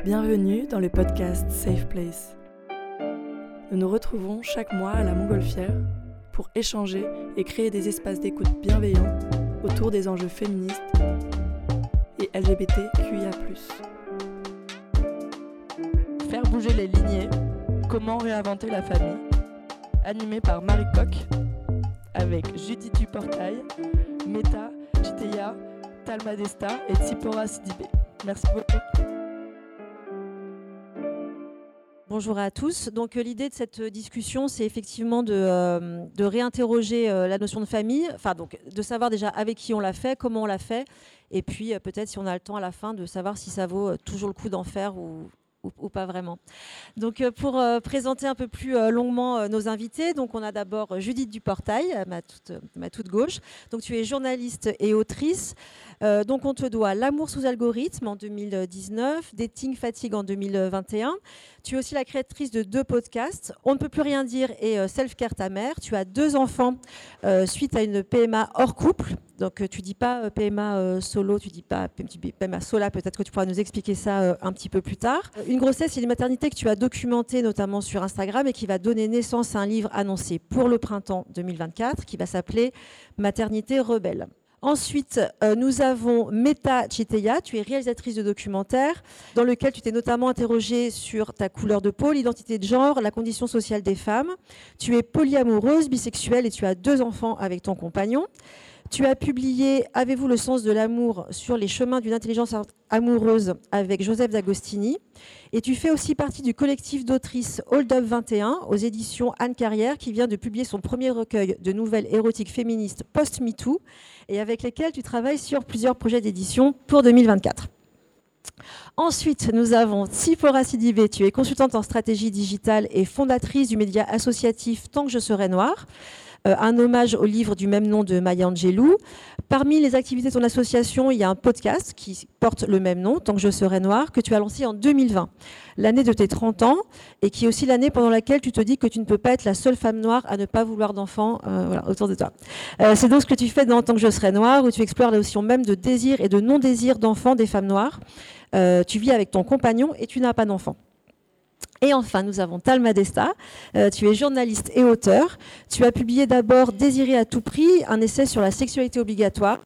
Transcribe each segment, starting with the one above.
Bienvenue dans le podcast Safe Place. Nous nous retrouvons chaque mois à la Montgolfière pour échanger et créer des espaces d'écoute bienveillants autour des enjeux féministes et LGBTQIA. Faire bouger les lignées, comment réinventer la famille, animé par Marie Coq, avec Judith Duportail, Meta, Chiteya, Talma Desta et Tsipora Sidibé. Merci beaucoup. Bonjour à tous. Donc euh, l'idée de cette discussion, c'est effectivement de, euh, réinterroger euh, la notion de famille, enfin donc de savoir déjà avec qui on l'a fait, comment on l'a fait, et puis peut-être si on a le temps à la fin de savoir si ça vaut toujours le coup d'en faire ou, pas vraiment. Donc, euh, pour euh, présenter un peu plus euh, longuement nos invités, donc on a d'abord Judith Duportail, ma toute, ma toute gauche. Donc, tu es journaliste et autrice. Donc, on te doit L'amour sous algorithme en 2019, Dating Fatigue en 2021. Tu es aussi la créatrice de deux podcasts, On ne peut plus rien dire et Self Care ta mère. Tu as deux enfants suite à une PMA hors couple. Donc tu dis pas PMA solo, tu dis pas PMA sola. Peut-être que tu pourras nous expliquer ça un petit peu plus tard. Une grossesse et une maternité que tu as documentée notamment sur Instagram et qui va donner naissance à un livre annoncé pour le printemps 2024 qui va s'appeler Maternité rebelle. Ensuite, euh, nous avons Meta Chiteya, tu es réalisatrice de documentaires dans lequel tu t'es notamment interrogée sur ta couleur de peau, l'identité de genre, la condition sociale des femmes. Tu es polyamoureuse, bisexuelle et tu as deux enfants avec ton compagnon. Tu as publié Avez-vous le sens de l'amour sur les chemins d'une intelligence amoureuse avec Joseph D'Agostini. Et tu fais aussi partie du collectif d'autrices Hold Up 21 aux éditions Anne Carrière qui vient de publier son premier recueil de nouvelles érotiques féministes post-MeToo et avec lesquelles tu travailles sur plusieurs projets d'édition pour 2024. Ensuite, nous avons Tsipora Sidibé, tu es consultante en stratégie digitale et fondatrice du média associatif Tant que je serai noire. Euh, un hommage au livre du même nom de Maya Angelou. Parmi les activités de ton association, il y a un podcast qui porte le même nom, Tant que je serai noire, que tu as lancé en 2020, l'année de tes 30 ans, et qui est aussi l'année pendant laquelle tu te dis que tu ne peux pas être la seule femme noire à ne pas vouloir d'enfants euh, autour de toi. Euh, c'est donc ce que tu fais dans Tant que je serai noire, où tu explores la notion même de désir et de non-désir d'enfants des femmes noires. tu vis avec ton compagnon et tu n'as pas d'enfants. Et enfin, nous avons Talma Desta. Euh, tu es journaliste et auteur. Tu as publié d'abord Désirer à tout prix, un essai sur la sexualité obligatoire,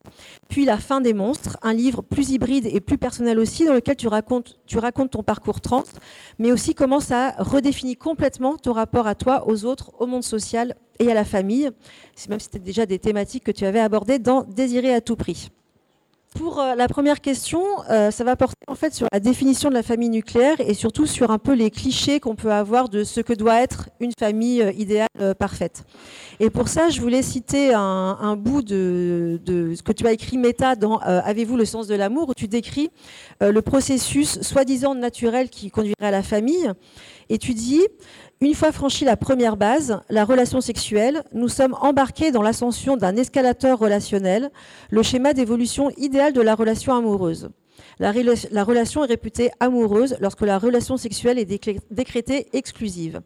puis La fin des monstres, un livre plus hybride et plus personnel aussi, dans lequel tu racontes, tu racontes ton parcours trans, mais aussi comment ça redéfinit complètement ton rapport à toi, aux autres, au monde social et à la famille. Même si c'était déjà des thématiques que tu avais abordées dans Désirer à tout prix. Pour euh, la première question, euh, ça va porter en fait sur la définition de la famille nucléaire et surtout sur un peu les clichés qu'on peut avoir de ce que doit être une famille euh, idéale parfaite. Et pour ça, je voulais citer un, bout de, ce que tu as écrit méta dans Avez-vous le sens de l'amour où tu décris le processus soi-disant naturel qui conduirait à la famille. Et une fois franchi la première base, la relation sexuelle, nous sommes embarqués dans l'ascension d'un escalateur relationnel, le schéma d'évolution idéal de la relation amoureuse. La, relation est réputée amoureuse lorsque la relation sexuelle est décrétée exclusive.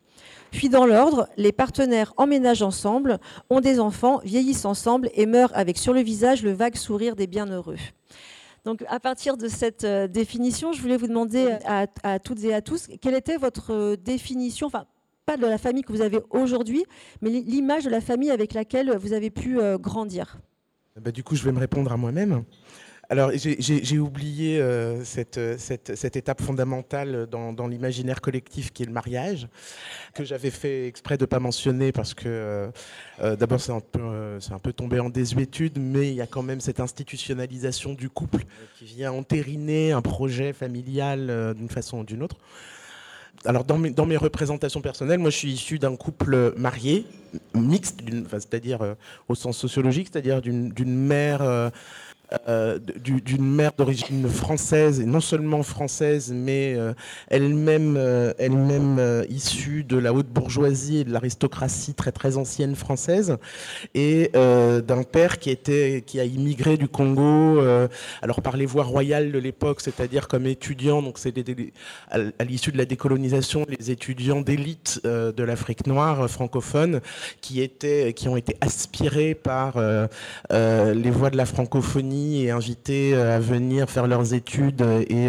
Puis dans l'ordre, les partenaires emménagent ensemble, ont des enfants, vieillissent ensemble et meurent avec sur le visage le vague sourire des bienheureux. Donc, à partir de cette euh, définition, je voulais vous demander à, à, toutes et à tous quelle était votre euh, définition, enfin de la famille que vous avez aujourd'hui, mais l'image de la famille avec laquelle vous avez pu euh, grandir? Bah, du coup, je vais me répondre à moi-même. Alors, j'ai oublié euh, cette, cette, étape fondamentale dans, l'imaginaire collectif qui est le mariage, que j'avais fait exprès de ne pas mentionner parce que, euh, d'abord, c'est un, peu, tombé en désuétude, mais il y a quand même cette institutionnalisation du couple qui vient entériner un projet familial d'une façon ou d'une autre. Alors dans mes, représentations personnelles, moi je suis issu d'un couple marié, mixte, c'est-à-dire euh, au sens sociologique, c'est-à-dire d'une mère euh, d'une mère d'origine française, et non seulement française, mais euh, elle-même euh, elle-même issue de la haute bourgeoisie et de l'aristocratie très très ancienne française, et d'un père qui était qui a immigré du Congo, alors par les voies royales de l'époque, c'est-à-dire comme étudiant, donc c'est à l'issue de la décolonisation, les étudiants d'élite de l'Afrique noire francophone qui étaient qui ont été aspirés par les voies de la francophonie et invités à venir faire leurs études et,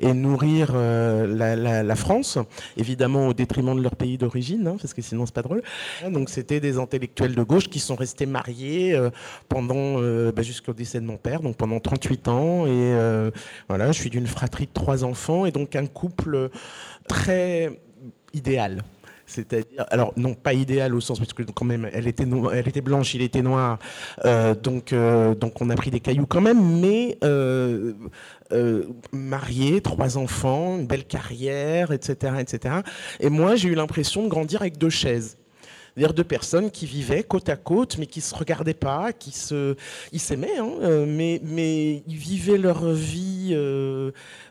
et nourrir la, France, évidemment au détriment de leur pays d'origine, hein, parce que sinon c'est pas drôle. Donc c'était des intellectuels de gauche qui sont restés mariés pendant bah, jusqu'au décès de mon père, donc pendant 38 ans. Et voilà, je suis d'une fratrie de trois enfants et donc un couple très idéal. C'est-à-dire, alors non pas idéal au sens parce que quand même elle était elle était blanche, il était noir, euh, donc euh, donc on a pris des cailloux quand même, mais euh, marié, trois enfants, une belle carrière, etc., etc. Et moi j'ai eu l'impression de grandir avec deux chaises. C'est-à-dire deux personnes qui vivaient côte à côte, mais qui se regardaient pas, qui se, ils s'aimaient, hein, mais mais ils vivaient leur vie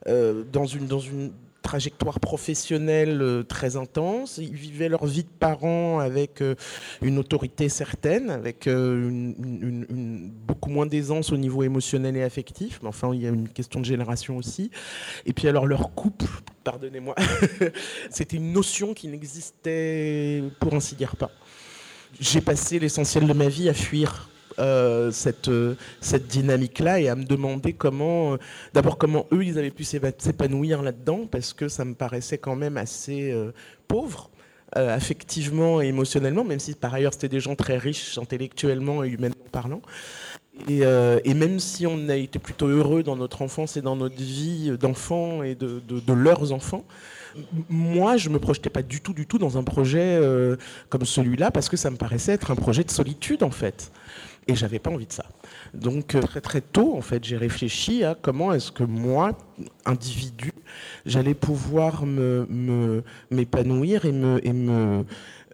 dans une dans une trajectoire professionnelle euh, très intense. Ils vivaient leur vie de parents avec euh, une autorité certaine, avec euh, beaucoup moins d'aisance au niveau émotionnel et affectif. Mais enfin, il y a une question de génération aussi. Et puis alors leur couple, pardonnez-moi, c'était une notion qui n'existait pour ainsi dire pas. J'ai passé l'essentiel de ma vie à fuir euh, cette, euh, cette dynamique-là et à me demander comment, euh, d'abord comment eux, ils avaient pu s'épanouir là-dedans, parce que ça me paraissait quand même assez pauvre. affectivement et émotionnellement, même si par ailleurs c'était des gens très riches intellectuellement et humainement parlant. Et, et, même si on a été plutôt heureux dans notre enfance et dans notre vie d'enfants et de, de, leurs enfants, moi je me projetais pas du tout, du tout dans un projet comme celui-là parce que ça me paraissait être un projet de solitude en fait. Et j'avais pas envie de ça. Donc euh, très très tôt, en fait, j'ai réfléchi à comment est-ce que moi, individu, j'allais pouvoir me, m'épanouir et me,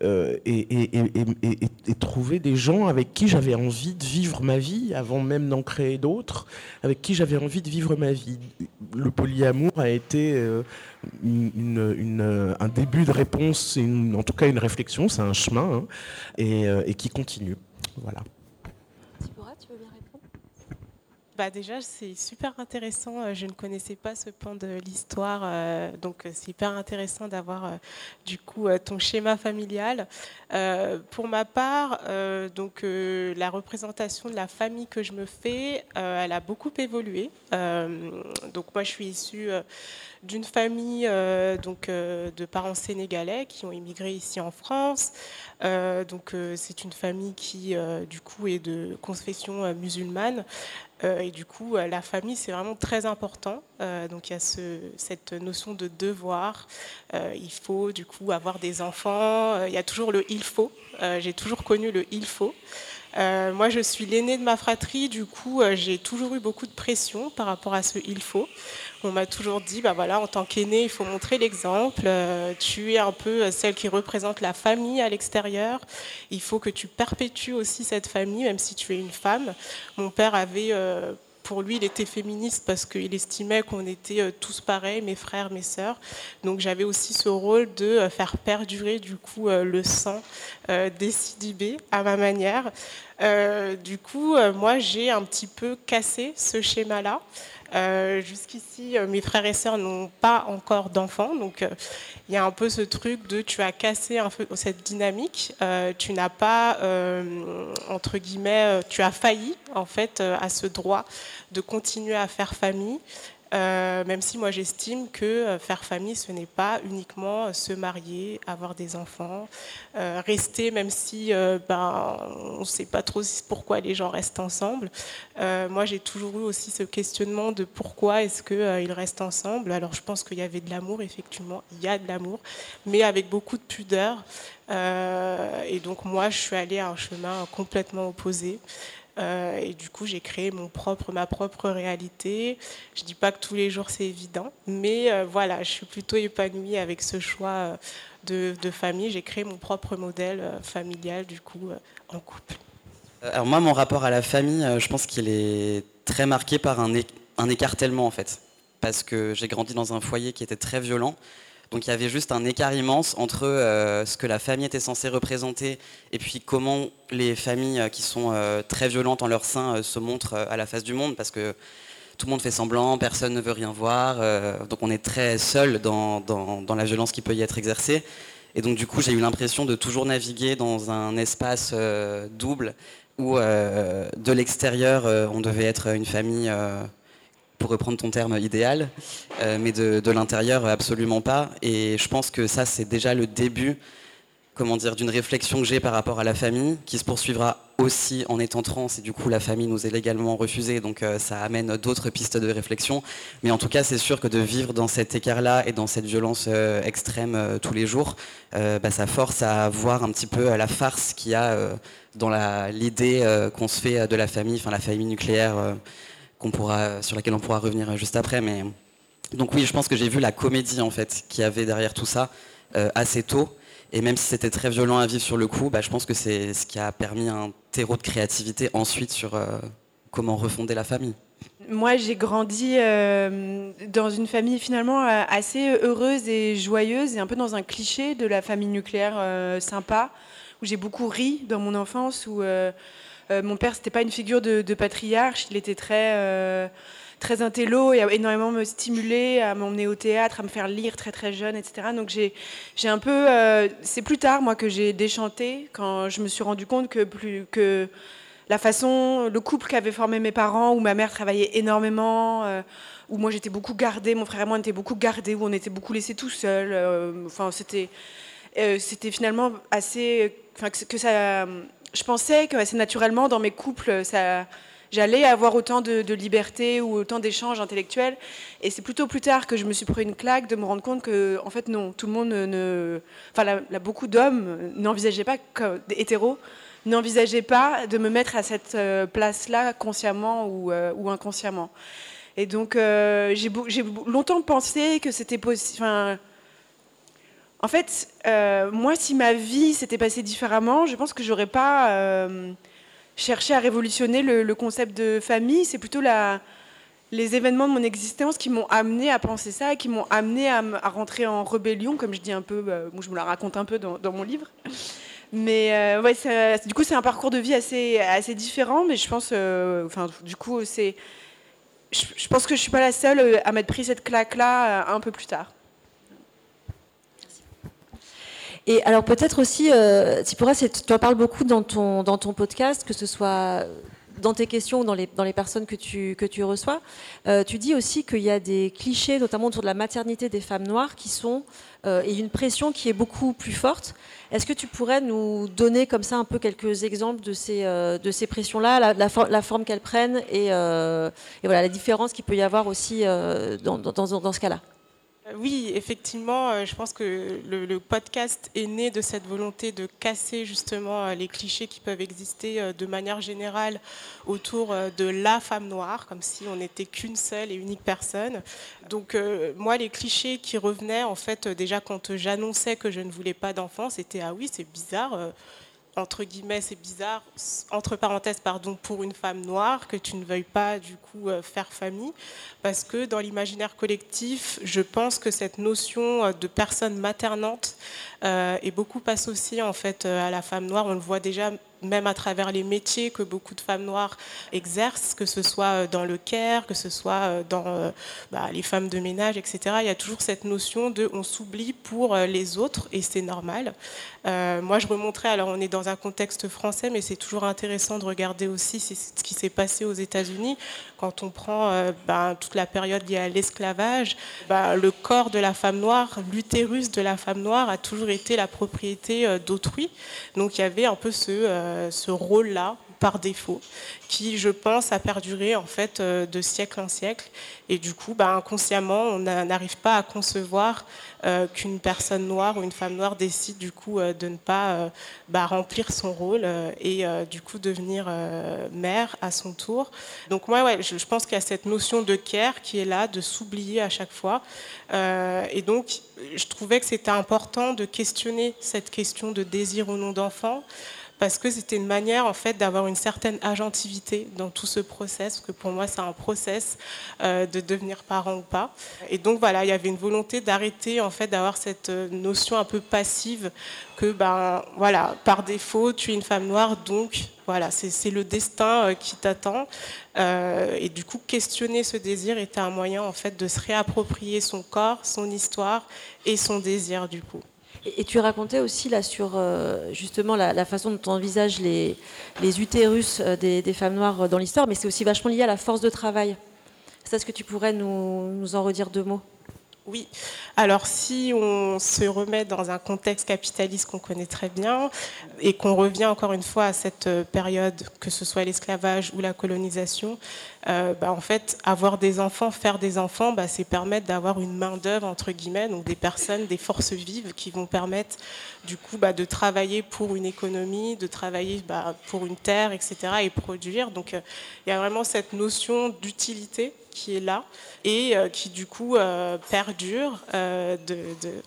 euh, et, trouver des gens avec qui j'avais envie de vivre ma vie avant même d'en créer d'autres, avec qui j'avais envie de vivre ma vie. Le polyamour a été euh, un début de réponse, en tout cas une réflexion, c'est un chemin, hein, et qui continue. Voilà. Bah, déjà, c'est super intéressant. Euh, je ne connaissais pas ce pan de l'histoire, euh, donc euh, c'est hyper intéressant d'avoir du coup ton schéma familial. pour ma part, donc la représentation de la famille que je me fais, elle a beaucoup évolué. donc moi, je suis issue d'une famille donc de parents sénégalais qui ont immigré ici en France. donc c'est une famille qui du coup est de confession musulmane. Euh, et du coup, euh, la famille, c'est vraiment très important. Euh, donc il y a cette notion de devoir. il faut du coup avoir des enfants. il y a toujours le il faut. J'ai toujours connu le il faut. Moi, je suis l'aînée de ma fratrie, du coup, j'ai toujours eu beaucoup de pression par rapport à ce il faut. On m'a toujours dit, bah voilà, en tant qu'aînée, il faut montrer l'exemple. Euh, tu es un peu celle qui représente la famille à l'extérieur. Il faut que tu perpétues aussi cette famille, même si tu es une femme. Mon père avait euh, pour lui, il était féministe parce qu'il estimait qu'on était euh, tous pareils, mes frères, mes sœurs. Donc j'avais aussi ce rôle de faire perdurer du coup le sang des Sidibé à ma manière. du coup, moi, j'ai un petit peu cassé ce schéma-là. Euh, jusqu'ici, euh, mes frères et sœurs n'ont pas encore d'enfants, donc euh, il y a un peu ce truc de tu as cassé cette dynamique, tu n'as pas, entre guillemets, tu as failli en fait à ce droit de continuer à faire famille. Euh, même si moi j'estime que euh, faire famille, ce n'est pas uniquement euh, se marier, avoir des enfants, rester, même si ben, on ne sait pas trop pourquoi les gens restent ensemble. moi j'ai toujours eu aussi ce questionnement de pourquoi est-ce qu'ils restent ensemble. Alors je pense qu'il y avait de l'amour, effectivement, il y a de l'amour, mais avec beaucoup de pudeur. et donc moi je suis allée à un chemin complètement opposé. Euh, et du coup, j'ai créé mon propre, ma propre réalité. Je ne dis pas que tous les jours c'est évident, mais euh, voilà, je suis plutôt épanouie avec ce choix euh, de, famille. J'ai créé mon propre modèle familial, du coup, en couple. Alors moi, mon rapport à la famille, je pense qu'il est très marqué par un, un écartèlement en fait, parce que j'ai grandi dans un foyer qui était très violent. Donc il y avait juste un écart immense entre euh, ce que la famille était censée représenter et puis comment les familles euh, qui sont euh, très violentes en leur sein se montrent à la face du monde parce que tout le monde fait semblant, personne ne veut rien voir, donc on est très seul dans, dans, la violence qui peut y être exercée. Et donc du coup j'ai eu l'impression de toujours naviguer dans un espace double où de l'extérieur, on devait être une famille pour reprendre ton terme idéal, mais de, l'intérieur, absolument pas. Et je pense que ça, c'est déjà le début comment dire, d'une réflexion que j'ai par rapport à la famille, qui se poursuivra aussi en étant trans, et du coup la famille nous est légalement refusée, donc euh, ça amène d'autres pistes de réflexion. Mais en tout cas, c'est sûr que de vivre dans cet écart-là et dans cette violence euh, extrême euh, tous les jours, bah, ça force à voir un petit peu la farce qu'il y a dans l'idée qu'on se fait de la famille, enfin la famille nucléaire, qu'on pourra, sur laquelle on pourra revenir juste après. Mais... Donc oui, je pense que j'ai vu la comédie en fait qui avait derrière tout ça assez tôt. Et même si c'était très violent à vivre sur le coup, bah, je pense que c'est ce qui a permis un terreau de créativité ensuite sur euh, comment refonder la famille. Moi, j'ai grandi euh, dans une famille finalement euh, assez heureuse et joyeuse, et un peu dans un cliché de la famille nucléaire sympa, où j'ai beaucoup ri dans mon enfance, où mon père, c'était pas une figure de, de, patriarche, il était très très intello et a énormément me stimuler, à m'emmener au théâtre, à me faire lire très très jeune, etc. Donc j'ai, un peu, euh, c'est plus tard moi que j'ai déchanté quand je me suis rendu compte que plus que la façon, le couple qu'avaient formé mes parents, où ma mère travaillait énormément, euh, où moi j'étais beaucoup gardée, mon frère et moi on était beaucoup gardés, où on était beaucoup laissés tout seuls. Euh, enfin c'était, c'était finalement assez, enfin que ça, je pensais que assez naturellement dans mes couples j'allais avoir autant de, liberté ou autant d'échanges intellectuels. Et c'est plutôt plus tard que je me suis pris une claque de me rendre compte que, en fait, non, tout le monde ne. Enfin, beaucoup d'hommes n'envisageaient pas, comme, hétéros, n'envisageaient pas de me mettre à cette euh, place-là consciemment ou, euh, ou, inconsciemment. Et donc, euh, j'ai longtemps pensé que c'était possible. En fait, moi, si ma vie s'était passée différemment, je pense que j'aurais pas chercher à révolutionner le, concept de famille. C'est plutôt les événements de mon existence qui m'ont amené à penser ça, qui m'ont amené à, rentrer en rébellion, comme je dis un peu, euh, je me la raconte un peu dans, mon livre. Mais euh, du coup, c'est un parcours de vie assez, différent, mais je pense, euh, enfin, du coup, c'est, je, je, pense que je suis pas la seule à m'être pris cette claque-là un peu plus tard. Et alors peut-être aussi, euh, Tipora, tu en parles beaucoup dans ton, dans ton podcast, que ce soit dans tes questions ou dans les, dans les personnes que tu, que tu reçois. Euh, tu dis aussi qu'il y a des clichés, notamment autour de la maternité des femmes noires, qui sont, euh, et une pression qui est beaucoup plus forte. Est-ce que tu pourrais nous donner comme ça un peu quelques exemples de ces, euh, ces pressions-là, la, forme qu'elles prennent et, et, voilà, la différence qu'il peut y avoir aussi dans, dans, dans ce cas-là? Oui, effectivement, euh, je pense que le, podcast est né de cette volonté de casser justement euh, les clichés qui peuvent exister euh, de manière générale autour de la femme noire, comme si on n'était qu'une seule et unique personne. Donc moi, les clichés qui revenaient, en fait, déjà quand j'annonçais que je ne voulais pas d'enfant, c'était ah oui, c'est bizarre entre guillemets, c'est bizarre, entre parenthèses, pardon, pour une femme noire, que tu ne veuilles pas du coup euh, faire famille, parce que dans l'imaginaire collectif, je pense que cette notion euh, de personne maternante euh, est beaucoup associée en fait à la femme noire. On le voit déjà même à travers les métiers que beaucoup de femmes noires exercent, que ce soit dans le care, que ce soit dans bah, les femmes de ménage, etc. Il y a toujours cette notion de on s'oublie pour les autres et c'est normal. Moi, je remonterai, alors on est dans un contexte français, mais c'est toujours intéressant de regarder aussi ce qui s'est passé aux États-Unis. Quand on prend euh, ben, toute la période liée à l'esclavage, ben, le corps de la femme noire, l'utérus de la femme noire a toujours été la propriété euh, d'autrui. Donc il y avait un peu ce, ce rôle-là par défaut, qui, je pense, a perduré en fait euh, de siècle en siècle. Et du coup, bah, inconsciemment, on n'arrive pas à concevoir euh, qu'une personne noire ou une femme noire décide du coup euh, de ne pas bah, remplir son rôle et du coup devenir mère à son tour. Donc moi, ouais, je, pense qu'il y a cette notion de care qui est là, de s'oublier à chaque fois. et donc, je trouvais que c'était important de questionner cette question de désir ou non d'enfant parce que c'était une manière en fait d'avoir une certaine agentivité dans tout ce process, que pour moi c'est un process euh, de devenir parent ou pas. Et donc voilà, il y avait une volonté d'arrêter en fait d'avoir cette euh, notion un peu passive que ben par défaut tu es une femme noire, donc voilà, c'est le destin euh, qui t'attend. et du coup, questionner ce désir était un moyen en fait de se réapproprier son corps, son histoire et son désir du coup. Et, tu racontais aussi là sur euh, justement la, façon dont on envisage les, les utérus euh, des, femmes noires dans l'histoire, mais c'est aussi vachement lié à la force de travail. C'est ce que tu pourrais nous, nous en redire deux mots? Oui. Alors si on se remet dans un contexte capitaliste qu'on connaît très bien et qu'on revient encore une fois à cette période, que ce soit l'esclavage ou la colonisation, euh, bah, en fait, avoir des enfants, faire des enfants, bah, c'est permettre d'avoir une main d'œuvre entre guillemets, donc des personnes, des forces vives qui vont permettre du coup bah, de travailler pour une économie, de travailler pour une terre, etc. et produire. Donc euh, il y a vraiment cette notion d'utilité qui est là et euh, qui du coup euh, perdure, euh, de,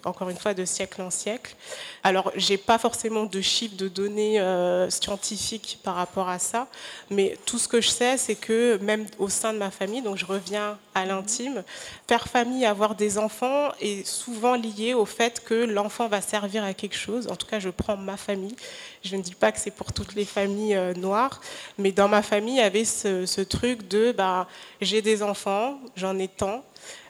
encore une fois, de siècle en siècle. Alors, j'ai pas forcément de chiffres, de données scientifiques par rapport à ça, mais tout ce que je sais, c'est que même au sein de ma famille, donc je reviens à l'intime, faire famille, avoir des enfants est souvent lié au fait que l'enfant va servir à quelque chose. En tout cas, je prends ma famille. Je ne dis pas que c'est pour toutes les familles noires, mais dans ma famille, il y avait ce, ce truc de bah, j'ai des enfants, j'en ai tant.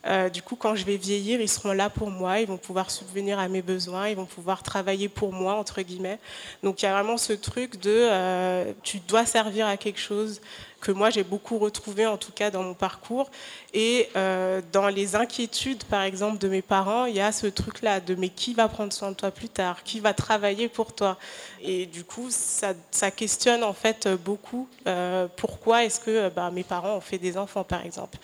Euh, du coup, quand je vais vieillir, ils seront là pour moi, ils vont pouvoir subvenir à mes besoins, ils vont pouvoir travailler pour moi, entre guillemets. Donc il y a vraiment ce truc de euh, tu dois servir à quelque chose que moi j'ai beaucoup retrouvé en tout cas dans mon parcours. Et euh, dans les inquiétudes, par exemple, de mes parents, il y a ce truc-là de mais qui va prendre soin de toi plus tard? Qui va travailler pour toi? Et du coup, ça, questionne en fait beaucoup pourquoi est-ce que bah, mes parents ont fait des enfants, par exemple?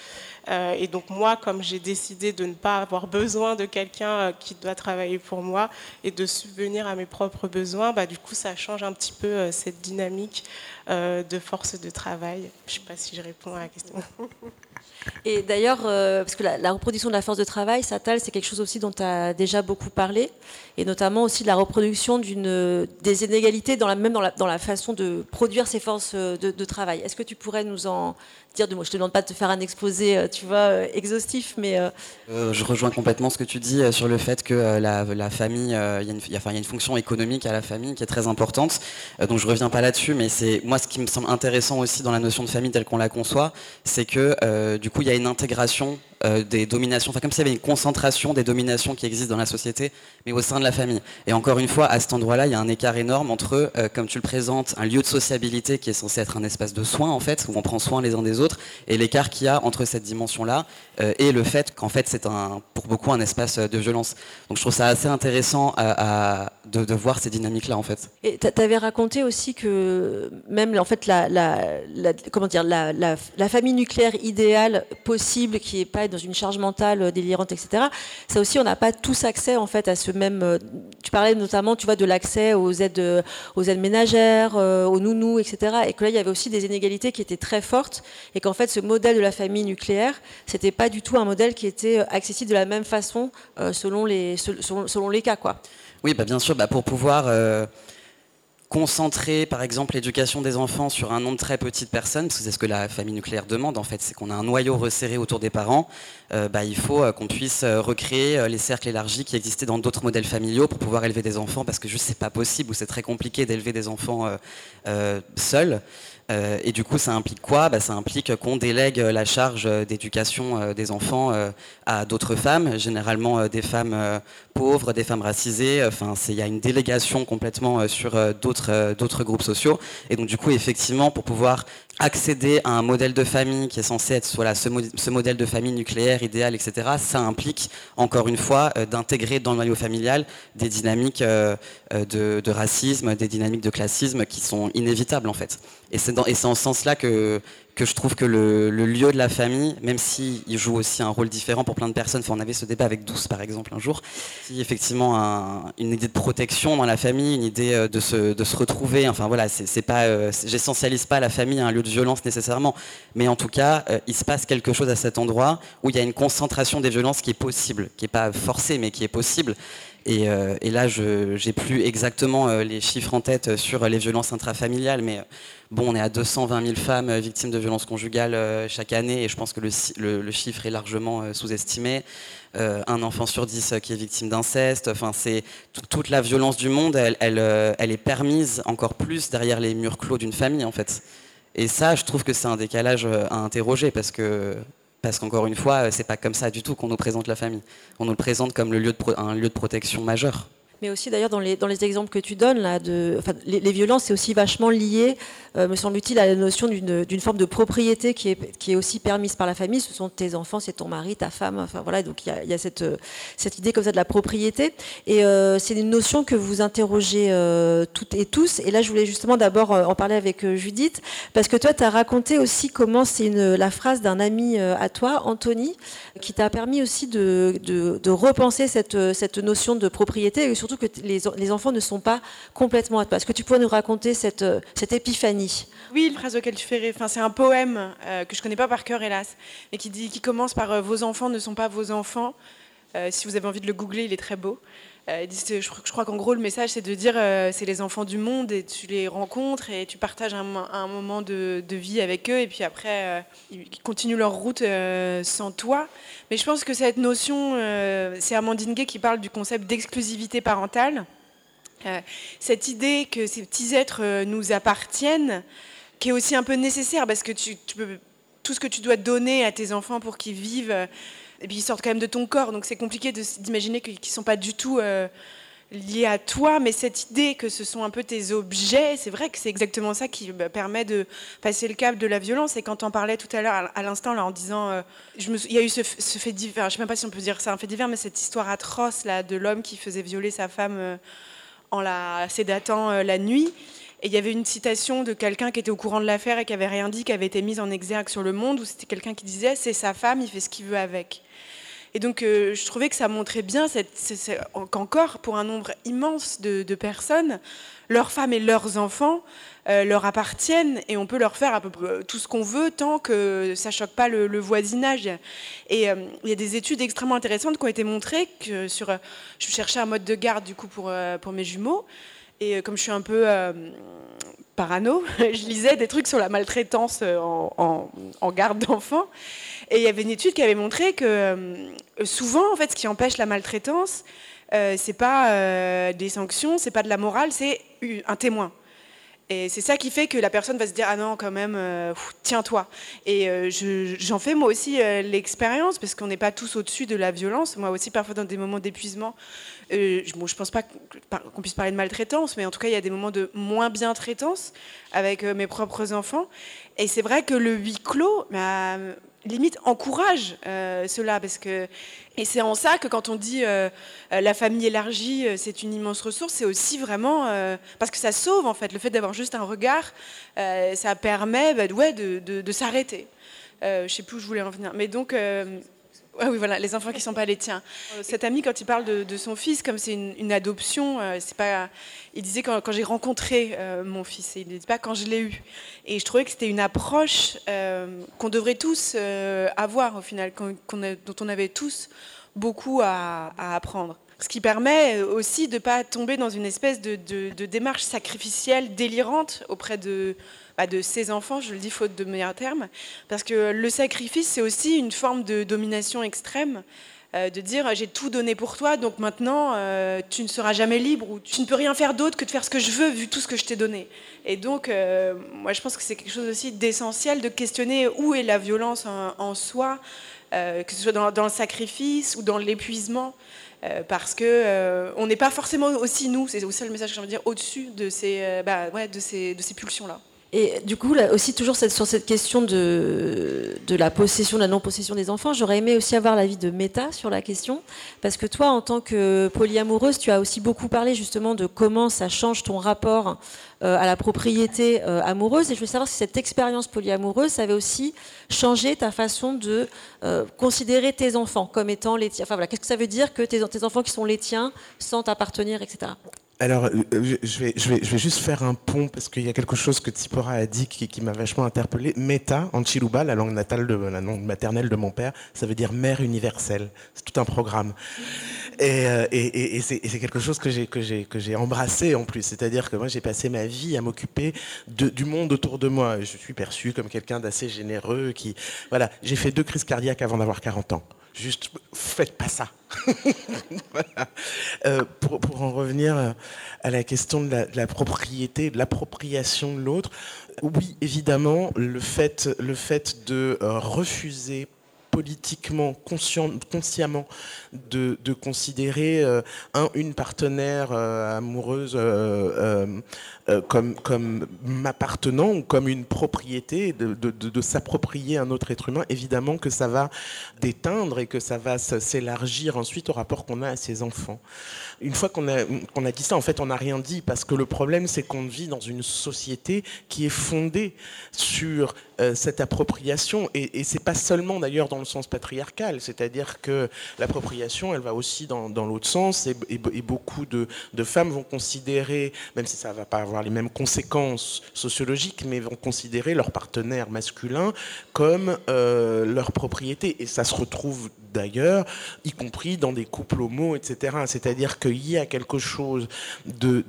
Euh, et donc moi, comme j'ai décidé de ne pas avoir besoin de quelqu'un euh, qui doit travailler pour moi et de subvenir à mes propres besoins, bah, du coup, ça change un petit peu euh, cette dynamique de force de travail. Je ne sais pas si je réponds à la question. Et d'ailleurs, parce que la, reproduction de la force de travail, Satal, c'est quelque chose aussi dont tu as déjà beaucoup parlé, et notamment aussi de la reproduction des inégalités, dans la, même dans la, dans la, façon de produire ces forces de, de travail. Est-ce que tu pourrais nous en dire. Je te demande pas de te faire un exposé, euh, tu vois, euh, exhaustif, mais. Euh, je rejoins complètement ce que tu dis sur le fait que la, famille, il y, a une fonction économique à la famille qui est très importante. donc je reviens pas là-dessus, mais c'est moi ce qui me semble intéressant aussi dans la notion de famille telle qu'on la conçoit, c'est que du coup il y a une intégration euh, des dominations, enfin comme s'il y avait une concentration des dominations qui existent dans la société, mais au sein de la famille. Et encore une fois, à cet endroit-là, il y a un écart énorme entre, euh, comme tu le présentes, un lieu de sociabilité qui est censé être un espace de soins, en fait, où on prend soin les uns des autres, et l'écart qu'il y a entre cette dimension-là euh, et le fait qu'en fait c'est un, pour beaucoup un espace de violence. Donc je trouve ça assez intéressant de, voir ces dynamiques-là, en fait. Et tu avais raconté aussi que même en fait la, comment dire la, famille nucléaire idéale possible qui n'est pas dans une charge mentale euh, délirante, etc. Ça aussi, on n'a pas tous accès en fait à ce même. Euh, tu parlais notamment, tu vois, de l'accès aux aides, euh, aux aides ménagères, aux nounous, etc. Et que là, il y avait aussi des inégalités qui étaient très fortes, et qu'en fait, ce modèle de la famille nucléaire, c'était pas du tout un modèle qui était accessible de la même façon selon les selon, selon, les cas, quoi. Oui, bah bien sûr, bah pour pouvoir concentrer, par exemple, l'éducation des enfants sur un nombre très petit de personnes, parce que c'est ce que la famille nucléaire demande, en fait, c'est qu'on a un noyau resserré autour des parents, euh, bah, il faut euh, qu'on puisse euh, recréer les cercles élargis qui existaient dans d'autres modèles familiaux pour pouvoir élever des enfants, parce que juste c'est pas possible ou c'est très compliqué d'élever des enfants seuls. Euh, et du coup, ça implique quoi? Bah, Ça implique qu'on délègue la charge d'éducation euh, des enfants euh, à d'autres femmes, généralement des femmes pauvres, des femmes racisées. Enfin, il y a une délégation complètement sur d'autres groupes sociaux. Et donc, du coup, effectivement, pour pouvoir accéder à un modèle de famille qui est censé être ce, modèle de famille nucléaire, idéal, etc., ça implique, encore une fois, d'intégrer dans le noyau familial des dynamiques de, de racisme, des dynamiques de classisme qui sont inévitables, en fait. Et c'est en ce sens-là que, que je trouve que le, lieu de la famille, même s'il joue aussi un rôle différent pour plein de personnes, on avait ce débat avec Douce par exemple un jour, si effectivement une idée de protection dans la famille, une idée euh, de se, de se retrouver, enfin voilà, c'est pas, euh, j'essentialise pas la famille à un lieu de violence nécessairement, mais en tout cas, euh, il se passe quelque chose à cet endroit où il y a une concentration des violences qui est possible, qui n'est pas forcée, mais qui est possible. Et, et là, je n'ai plus exactement les chiffres en tête sur les violences intrafamiliales, mais Bon, on est à 220 000 femmes euh, victimes de violences conjugales euh, chaque année et je pense que le, chiffre est largement euh, sous-estimé. un enfant sur dix qui est victime d'inceste. Enfin, c'est toute la violence du monde, elle, elle, est permise encore plus derrière les murs clos d'une famille, en fait. Et ça, je trouve que c'est un décalage à interroger parce que parce qu'encore une fois, c'est pas comme ça du tout qu'on nous présente la famille. On nous le présente comme un lieu de protection majeur. Mais aussi d'ailleurs dans les, exemples que tu donnes, les, violences, c'est aussi vachement lié, euh, me semble-t-il, à la notion d'une forme de propriété qui est, aussi permise par la famille. Ce sont tes enfants, c'est ton mari, ta femme, enfin voilà, donc il y a, euh, cette idée comme ça de la propriété. Et euh, c'est une notion que vous interrogez euh, toutes et tous. Et là, je voulais justement d'abord en parler avec Judith, parce que toi, tu as raconté aussi comment c'est la phrase d'un ami à toi, Anthony, qui t'a permis aussi de, repenser cette, cette notion de propriété et surtout que les, en- les enfants ne sont pas complètement à toi. Est-ce que tu pourrais nous raconter cette, euh, cette épiphanie? Oui, la phrase auquel tu fais ré- enfin, c'est un poème euh, que je connais pas par cœur, hélas, mais qui, commence par euh, Vos enfants ne sont pas vos enfants. Si vous avez envie de le googler, il est très beau. Euh, je, crois- qu'en gros, le message, c'est de dire euh, c'est les enfants du monde et tu les rencontres et tu partages un, mo- un moment de, vie avec eux et puis après, euh, ils continuent leur route sans toi. Mais je pense que cette notion, c'est Amandine Gay qui parle du concept d'exclusivité parentale. Cette idée que ces petits êtres nous appartiennent, qui est aussi un peu nécessaire parce que tout ce que tu dois donner à tes enfants pour qu'ils vivent, et puis ils sortent quand même de ton corps, donc c'est compliqué d'imaginer qu'ils ne sont pas du tout euh, liés à toi, mais cette idée que ce sont un peu tes objets, c'est vrai que c'est exactement ça qui bah, permet de passer le cap de la violence. Et quand on parlait tout à l'heure, à- l'instant, en disant, euh, il y a eu ce, fait divers, je ne sais même pas si on peut dire c'est un fait divers, mais cette histoire atroce là de l'homme qui faisait violer sa femme euh, en la sédatant la nuit. Et il y avait une citation de quelqu'un qui était au courant de l'affaire et qui avait rien dit, qui avait été mise en exergue sur le monde, où c'était quelqu'un qui disait c'est sa femme, il fait ce qu'il veut avec. Et donc euh, je trouvais que ça montrait bien qu'encore pour un nombre immense de, personnes, leurs femmes et leurs enfants euh, leur appartiennent et on peut leur faire à peu près tout ce qu'on veut tant que ça choque pas le, voisinage. Et euh, il y a des études extrêmement intéressantes qui ont été montrées que sur, euh, je cherchais un mode de garde du coup pour, euh, pour mes jumeaux et euh, comme je suis un peu euh, parano, je lisais des trucs sur la maltraitance euh, en garde d'enfants. Et il y avait une étude qui avait montré que euh, souvent, en fait, ce qui empêche la maltraitance, euh, c'est pas euh, des sanctions, c'est pas de la morale, c'est un témoin. Et c'est ça qui fait que la personne va se dire ah non quand même euh, tiens-toi. Et je- j'en fais moi aussi l'expérience parce qu'on n'est pas tous au-dessus de la violence. Moi aussi parfois dans des moments d'épuisement, je, bon, pense pas qu'on puisse parler de maltraitance, mais en tout cas il y a des moments de moins bien traitance avec mes propres enfants. Et c'est vrai que le huis clos, bah, limite encourage euh, cela parce que et c'est en ça que quand on dit euh, euh, la famille élargie c'est une immense ressource c'est aussi vraiment parce que ça sauve en fait le fait d'avoir juste un regard ça permet bah, ouais, de, s'arrêter. Euh, je sais plus où je voulais en venir. Mais donc oui, voilà, les enfants qui ne sont pas les tiens. Euh, Cet ami, quand il parle de, de son fils, comme c'est une, une adoption, euh, c'est pas. Il disait quand, quand j'ai rencontré euh, mon fils, et il ne dit pas quand je l'ai eu. Et je trouvais que c'était une approche euh, qu'on devrait tous avoir au final, a- dont on avait tous beaucoup à, à apprendre. Ce qui permet aussi de ne pas tomber dans une espèce de, de- de démarche sacrificielle délirante auprès de, bah, de ses enfants, je le dis faute de meilleurs termes, parce que le sacrifice, c'est aussi une forme de domination extrême. euh, de dire j'ai tout donné pour toi, donc maintenant euh, tu ne seras jamais libre ou tu ne peux rien faire d'autre que de faire ce que je veux vu tout ce que je t'ai donné. Et donc, euh, moi je pense que c'est quelque chose aussi d'essentiel de questionner où est la violence en, soi, que ce soit dans, le sacrifice ou dans l'épuisement. Parce que on n'est pas forcément aussi nous, c'est aussi le message que j'ai envie de dire, au-dessus de ces, bah, pulsions-là. Et du coup, aussi, toujours sur cette question de, la possession, de la non-possession des enfants, j'aurais aimé aussi avoir l'avis de Meta sur la question. Parce que toi, en tant que polyamoureuse, tu as aussi beaucoup parlé justement de comment ça change ton rapport euh, à la propriété euh, amoureuse. Et je veux savoir si cette expérience polyamoureuse, ça avait aussi changé ta façon de euh, considérer tes enfants comme étant les tiens. Enfin voilà, qu'est-ce que ça veut dire que tes, tes enfants qui sont les tiens sentent appartenir, etc. Alors, euh, je vais, je, vais, je vais juste faire un pont parce qu'il y a quelque chose que Tsipora a dit qui, m'a vachement interpellé. Meta, en Chiluba, la langue natale, de, la langue maternelle de mon père, ça veut dire mère universelle. C'est tout un programme. Et, euh, et, et- et c'est quelque chose que j'ai que j'ai embrassé en plus. C'est-à-dire que moi, j'ai passé ma vie à m'occuper du monde autour de moi. Je suis perçu comme quelqu'un d'assez généreux qui, voilà, j'ai fait deux crises cardiaques avant d'avoir 40 ans. Juste, faites pas ça. Euh, pour, pour en revenir euh, à la question de la, de la propriété, de l'appropriation de l'autre, oui, évidemment, le fait, le fait de euh, refuser politiquement, consciemment, de, considérer euh, un, une partenaire euh, amoureuse comme, comme m'appartenant ou comme une propriété, de, de s'approprier un autre être humain, évidemment que ça va déteindre et que ça va s'élargir ensuite au rapport qu'on a à ses enfants une fois qu'on a, dit ça, en fait, on n'a rien dit, parce que le problème, c'est qu'on vit dans une société qui est fondée sur euh, cette appropriation, et, et c'est pas seulement d'ailleurs dans le sens patriarcal, c'est-à-dire que l'appropriation, elle va aussi dans, l'autre sens, et, beaucoup de, femmes vont considérer, même si ça ne va pas avoir les mêmes conséquences sociologiques, mais vont considérer leur partenaire masculin comme euh, leur propriété, et ça se retrouve d'ailleurs, y compris dans des couples homo, etc. C'est-à-dire qu'il y a quelque chose de,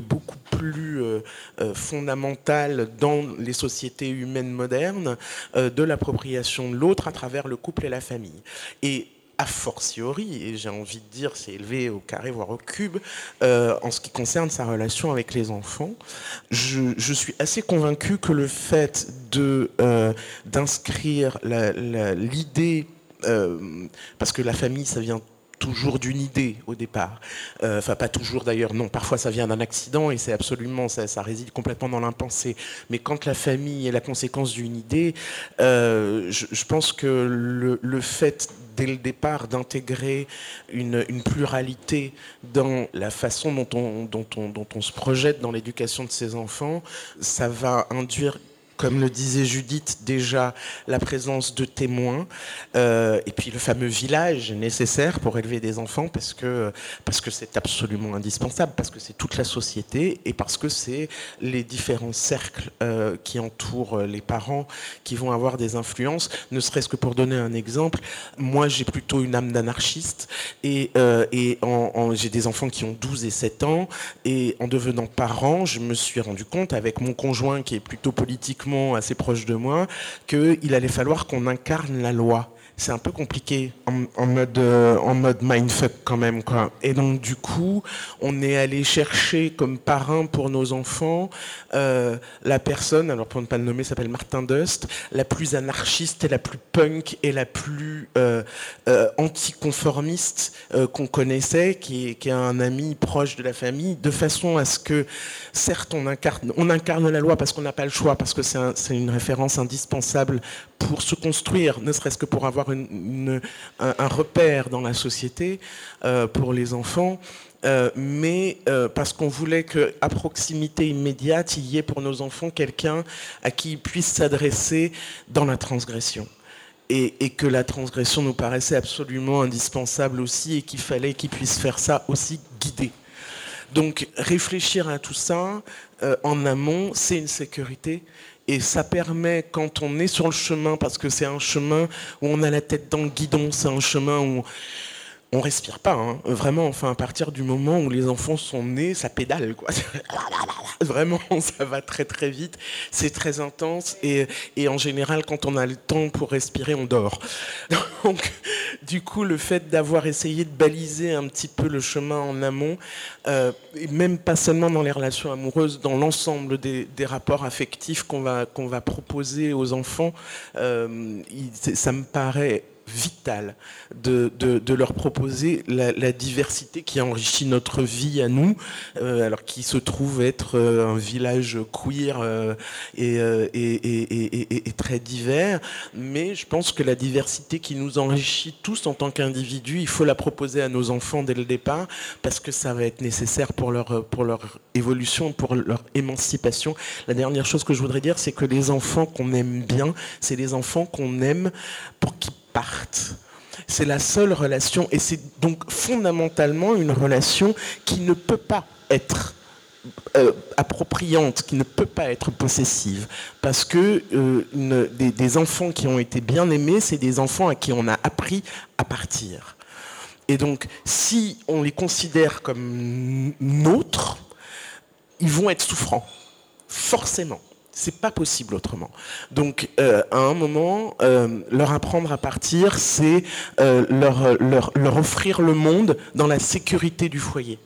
beaucoup plus euh, euh, fondamental dans les sociétés humaines modernes euh, de l'appropriation de l'autre à travers le couple et la famille. Et a fortiori, et j'ai envie de dire c'est élevé au carré voire au cube, en ce qui concerne sa relation avec les enfants. Je, suis assez convaincu que le fait de d'inscrire l'idée euh, parce que la famille, ça vient toujours d'une idée au départ. Euh, enfin, pas toujours d'ailleurs, non. Parfois, ça vient d'un accident et c'est absolument, ça, réside complètement dans l'impensé. Mais quand la famille est la conséquence d'une idée, euh, je, pense que le, fait dès le départ d'intégrer une, pluralité dans la façon dont on, se projette dans l'éducation de ses enfants, ça va induire comme le disait Judith déjà, la présence de témoins, euh, et puis le fameux village nécessaire pour élever des enfants, parce que parce que c'est absolument indispensable, parce que c'est toute la société, et parce que c'est les différents cercles euh, qui entourent les parents qui vont avoir des influences, ne serait-ce que pour donner un exemple, moi j'ai plutôt une âme d'anarchiste, et, euh, et j'ai des enfants qui ont 12 et 7 ans, et en devenant parent, je me suis rendu compte avec mon conjoint qui est plutôt assez proche de moi, qu'il allait falloir qu'on incarne la loi c'est un peu compliqué en, mode, euh, en mode mindfuck quand même. Quoi. Et donc du coup, on est allé chercher comme parrain pour nos enfants euh, la personne, alors pour ne pas le nommer, s'appelle Martin Dust, la plus anarchiste et la plus punk et la plus euh, anticonformiste qu'on connaissait, qui est, qui est un ami proche de la famille, de façon à ce que, certes, on incarne, on incarne la loi parce qu'on n'a pas le choix, parce que c'est une référence indispensable pour se construire, ne serait-ce que pour avoir un, repère dans la société euh, pour les enfants. Euh, mais euh, parce qu'on voulait qu'à proximité immédiate, il y ait pour nos enfants quelqu'un à qui ils puissent s'adresser dans la transgression. Et, et, que la transgression nous paraissait absolument indispensable aussi et qu'il fallait qu'ils puissent faire ça aussi guidé. Donc réfléchir à tout ça en amont, c'est une sécurité et ça permet, quand on est sur le chemin, parce que c'est un chemin où on a la tête dans le guidon, c'est un chemin où on respire pas, hein. vraiment. Enfin, à partir du moment où les enfants sont nés, ça pédale, quoi. vraiment, ça va très très vite. C'est très intense et, en général, quand on a le temps pour respirer, on dort. Donc, du coup, le fait d'avoir essayé de baliser un petit peu le chemin en amont, euh, et même pas seulement dans les relations amoureuses, dans l'ensemble des, rapports affectifs qu'on va va proposer aux enfants, euh, ça me paraît vital de, de, leur proposer la, diversité qui enrichit notre vie à nous, euh, alors qui se trouve être euh, un village queer euh, et, et, et, très divers. Mais je pense que la diversité qui nous enrichit tous en tant qu'individus, il faut la proposer à nos enfants dès le départ, parce que ça va être nécessaire pour leur, pour leur évolution, pour leur émancipation. La dernière chose que je voudrais dire, c'est que les enfants qu'on aime bien, c'est les enfants qu'on aime pour qu'ils partent. C'est la seule relation, et c'est donc fondamentalement une relation qui ne peut pas être euh, appropriante, qui ne peut pas être possessive. Parce que euh, des, enfants qui ont été bien aimés, c'est des enfants à qui on a appris à partir. Et donc, si on les considère comme nôtres, ils vont être souffrants, forcément. C'est pas possible autrement. Donc, euh, à un moment, euh, leur apprendre à partir, c'est euh, leur, leur, leur, offrir le monde dans la sécurité du foyer.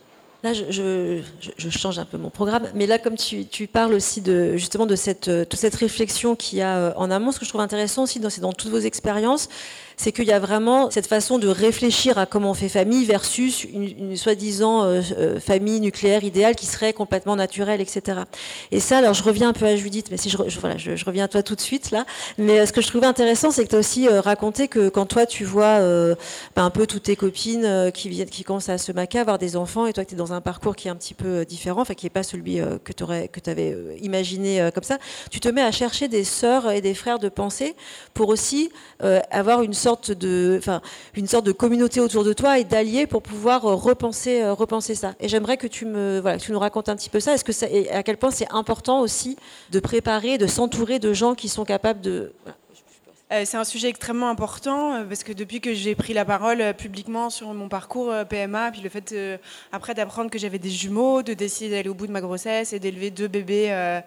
Là, je, je, change un peu mon programme, mais là, comme tu, tu parles aussi de justement de cette, toute cette réflexion qu'il y a en amont, ce que je trouve intéressant aussi, c'est dans toutes vos expériences, c'est qu'il y a vraiment cette façon de réfléchir à comment on fait famille versus une, soi-disant euh, euh, famille nucléaire idéale qui serait complètement naturelle, etc. Et ça, alors je reviens un peu à Judith, mais si je, voilà, je, reviens à toi tout de suite là. Mais ce que je trouvais intéressant, c'est que tu as aussi raconté que quand toi tu vois ben, un peu toutes tes copines qui viennent, qui commencent à se maquer, avoir des enfants, et toi tu es dans un parcours qui est un petit peu différent, enfin qui n'est pas celui que tu que avais imaginé comme ça, tu te mets à chercher des sœurs et des frères de pensée pour aussi avoir une une sorte de communauté autour de toi et d'alliés pour pouvoir euh, repenser, euh, repenser ça. Et j'aimerais que tu nous racontes un petit peu ça. Est-ce que ça, à quel point c'est important aussi de préparer, de s'entourer de gens qui sont capables de. Euh, c'est un sujet extrêmement important parce que depuis que j'ai pris la parole publiquement sur mon parcours PMA, puis le fait après d'apprendre que j'avais des jumeaux, de décider d'aller au bout de ma grossesse et d'élever deux bébés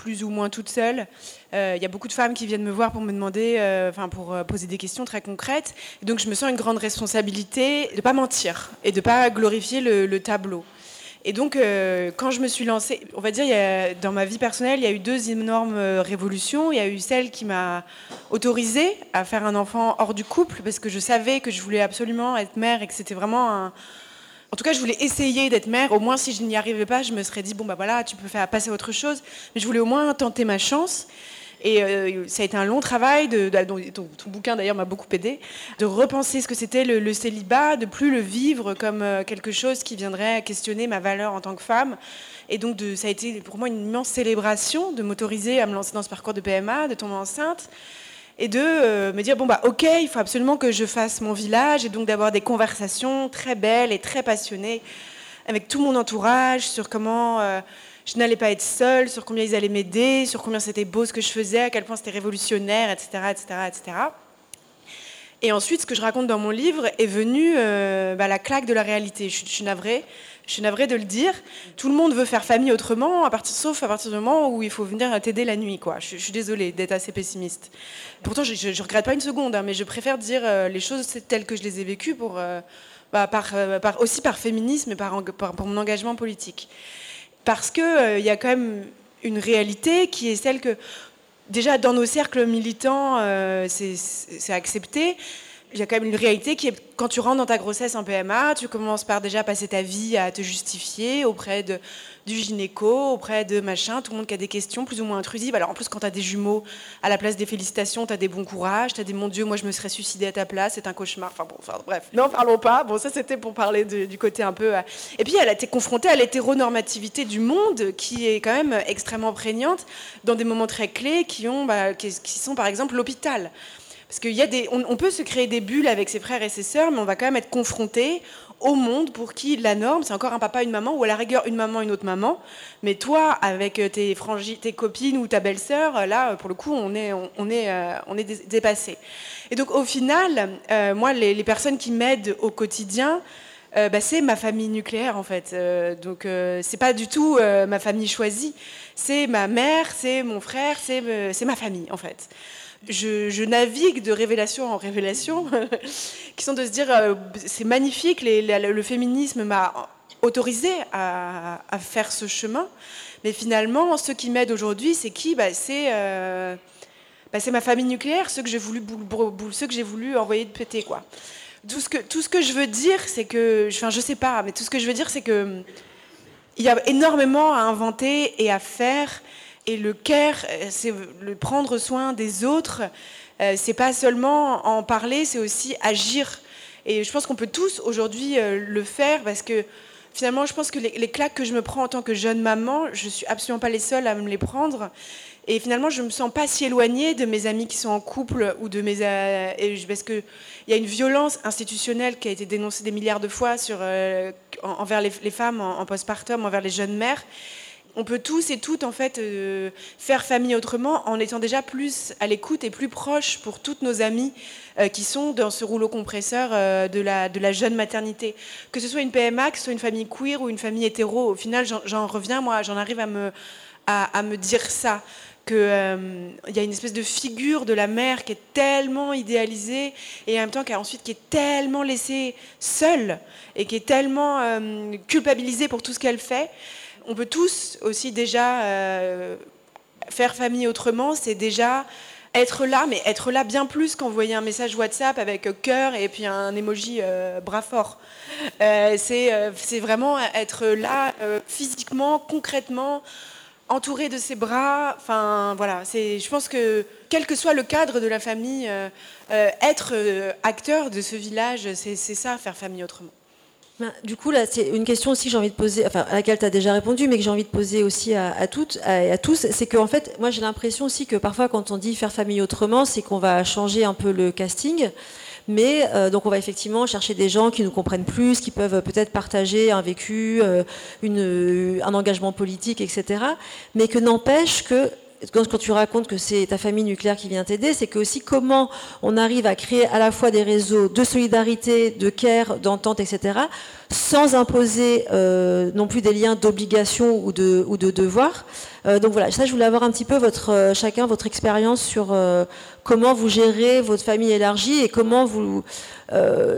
plus ou moins toute seule. Euh, il y a beaucoup de femmes qui viennent me voir pour me demander, euh, enfin pour euh, poser des questions très concrètes. donc je me sens une grande responsabilité de ne pas mentir et de ne pas glorifier le, tableau. Et donc, quand je me suis lancée, on va dire, dans ma vie personnelle, il y a eu deux énormes révolutions. Il y a eu celle qui m'a autorisée à faire un enfant hors du couple, parce que je savais que je voulais absolument être mère et que c'était vraiment un, en tout cas, je voulais essayer d'être mère. Au moins, si je n'y arrivais pas, je me serais dit bon bah voilà, tu peux faire passer à autre chose. Mais je voulais au moins tenter ma chance. Et euh, ça a été un long travail, de, ton, bouquin d'ailleurs m'a beaucoup aidé, de repenser ce que c'était le, célibat, de plus le vivre comme euh, quelque chose qui viendrait questionner ma valeur en tant que femme. Et donc ça a été pour moi une immense célébration de m'autoriser à me lancer dans ce parcours de PMA, de tomber enceinte et de euh, me dire bon bah ok, il faut absolument que je fasse mon village et donc d'avoir des conversations très belles et très passionnées avec tout mon entourage sur comment je n'allais pas être seule, sur combien ils allaient m'aider, sur combien c'était beau ce que je faisais, à quel point c'était révolutionnaire, etc., etc., etc. Et ensuite, ce que je raconte dans mon livre est venu euh, bah, la claque de la réalité. Je, suis navrée. Je suis navrée de le dire. Tout le monde veut faire famille autrement, à partir, sauf à partir du moment où il faut venir t'aider la nuit. Je, suis désolée d'être assez pessimiste. Pourtant, je ne regrette pas une seconde, hein, mais je préfère dire euh, les choses telles que je les ai vécues, euh, bah, aussi par féminisme et pour mon engagement politique. Parce qu'il il y a quand même une réalité qui est celle que, déjà dans nos cercles militants, c'est accepté il y a quand même une réalité qui est quand tu rentres dans ta grossesse en PMA, tu commences par déjà passer ta vie à te justifier auprès de, du gynéco, auprès de machin, tout le monde qui a des questions plus ou moins intrusives. Alors en plus, quand tu as des jumeaux, à la place des félicitations, tu as des bons courages, tu as des mon Dieu, moi je me serais suicidée à ta place, c'est un cauchemar. Enfin bon, enfin, bref, non, parlons pas. Bon, ça c'était pour parler du côté un peu. Euh. Et puis elle a été confrontée à l'hétéronormativité du monde qui est quand même extrêmement prégnante dans des moments très clés qui, ont, bah, qui sont par exemple l'hôpital. Parce qu'il y a des, on, peut se créer des bulles avec ses frères et ses sœurs, mais on va quand même être confronté au monde pour qui la norme, c'est encore un papa, une maman, ou à la rigueur une maman, une autre maman. Mais toi, avec euh, tes, tes copines ou ta belle-sœur, euh, là, pour le coup, on est, on, est, euh, on est dépassé. Et donc, au final, moi, les, personnes qui m'aident au quotidien, bah, c'est ma famille nucléaire, en fait. donc, c'est pas du tout ma famille choisie. C'est ma mère, c'est mon frère, c'est ma famille, en fait je, navigue de révélation en révélation, qui sont de se dire euh, c'est magnifique, le féminisme m'a autorisé à, faire ce chemin, mais finalement, ceux qui m'aident aujourd'hui, c'est qui? Bah, euh, bah, C'est ma famille nucléaire, ceux que j'ai voulu, ceux que j'ai voulu envoyer de péter. Quoi. Tout, ce que, tout ce que je veux dire, c'est que, enfin, je sais pas, mais tout ce que je veux dire, c'est que il y a énormément à inventer et à faire et le care, euh, c'est le prendre soin des autres. Euh, c'est pas seulement en parler, c'est aussi agir. Et je pense qu'on peut tous aujourd'hui euh, le faire parce que finalement, je pense que les, claques que je me prends en tant que jeune maman, je suis absolument pas les seules à me les prendre. Et finalement, je me sens pas si éloignée de mes amis qui sont en couple ou de mes parce que il y a une violence institutionnelle qui a été dénoncée des milliards de fois envers les, femmes en, en postpartum, envers les jeunes mères on peut tous et toutes en fait euh, faire famille autrement en étant déjà plus à l'écoute et plus proche pour toutes nos amies euh, qui sont dans ce rouleau compresseur euh, de, la, jeune maternité. Que ce soit une PMA, que ce soit une famille queer ou une famille hétéro, au final j'en reviens, moi j'en arrive à me, à, me dire ça. Qu'il y a une espèce de figure de la mère qui est tellement idéalisée et en même temps qui, ensuite, qui est tellement laissée seule et qui est tellement culpabilisée pour tout ce qu'elle fait on peut tous aussi déjà euh, faire famille autrement, c'est déjà être là, mais être là bien plus qu'envoyer un message WhatsApp avec cœur et puis un emoji bras fort. c'est vraiment être là physiquement, concrètement, entouré de ses bras. Enfin, voilà, je pense que quel que soit le cadre de la famille, être acteur de ce village, c'est ça, faire famille autrement. Ben, du coup, là, c'est une question aussi que j'ai envie de poser, enfin, à laquelle tu as déjà répondu, mais que j'ai envie de poser aussi à, toutes, à, tous. C'est qu'en fait, moi, j'ai l'impression aussi que parfois, quand on dit faire famille autrement, c'est qu'on va changer un peu le casting. Mais euh, donc on va effectivement chercher des gens qui nous comprennent plus, qui peuvent peut-être partager un vécu, euh, une, un engagement politique, etc. Mais que n'empêche que quand tu racontes que c'est ta famille nucléaire qui vient t'aider, c'est que aussi comment on arrive à créer à la fois des réseaux de solidarité, de care, d'entente, etc., sans imposer euh, non plus des liens d'obligation ou de, ou de devoir. Euh, donc voilà, ça je voulais avoir un petit peu votre, euh, chacun votre expérience sur comment vous gérez votre famille élargie et comment vous...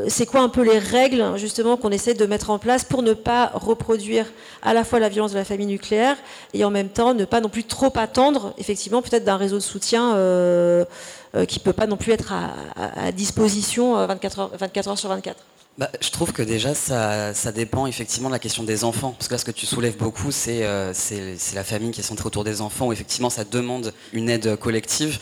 c'est quoi un peu les règles justement qu'on essaie de mettre en place pour ne pas reproduire à la fois la violence de la famille nucléaire et en même temps ne pas non plus trop attendre effectivement peut-être d'un réseau de soutien qui ne peut pas non plus être à, disposition 24 heures, 24 heures sur 24. Bah, je trouve que déjà ça, dépend effectivement de la question des enfants. Parce que là ce que tu soulèves beaucoup euh, c'est la famille qui est centrée autour des enfants où effectivement ça demande une aide collective.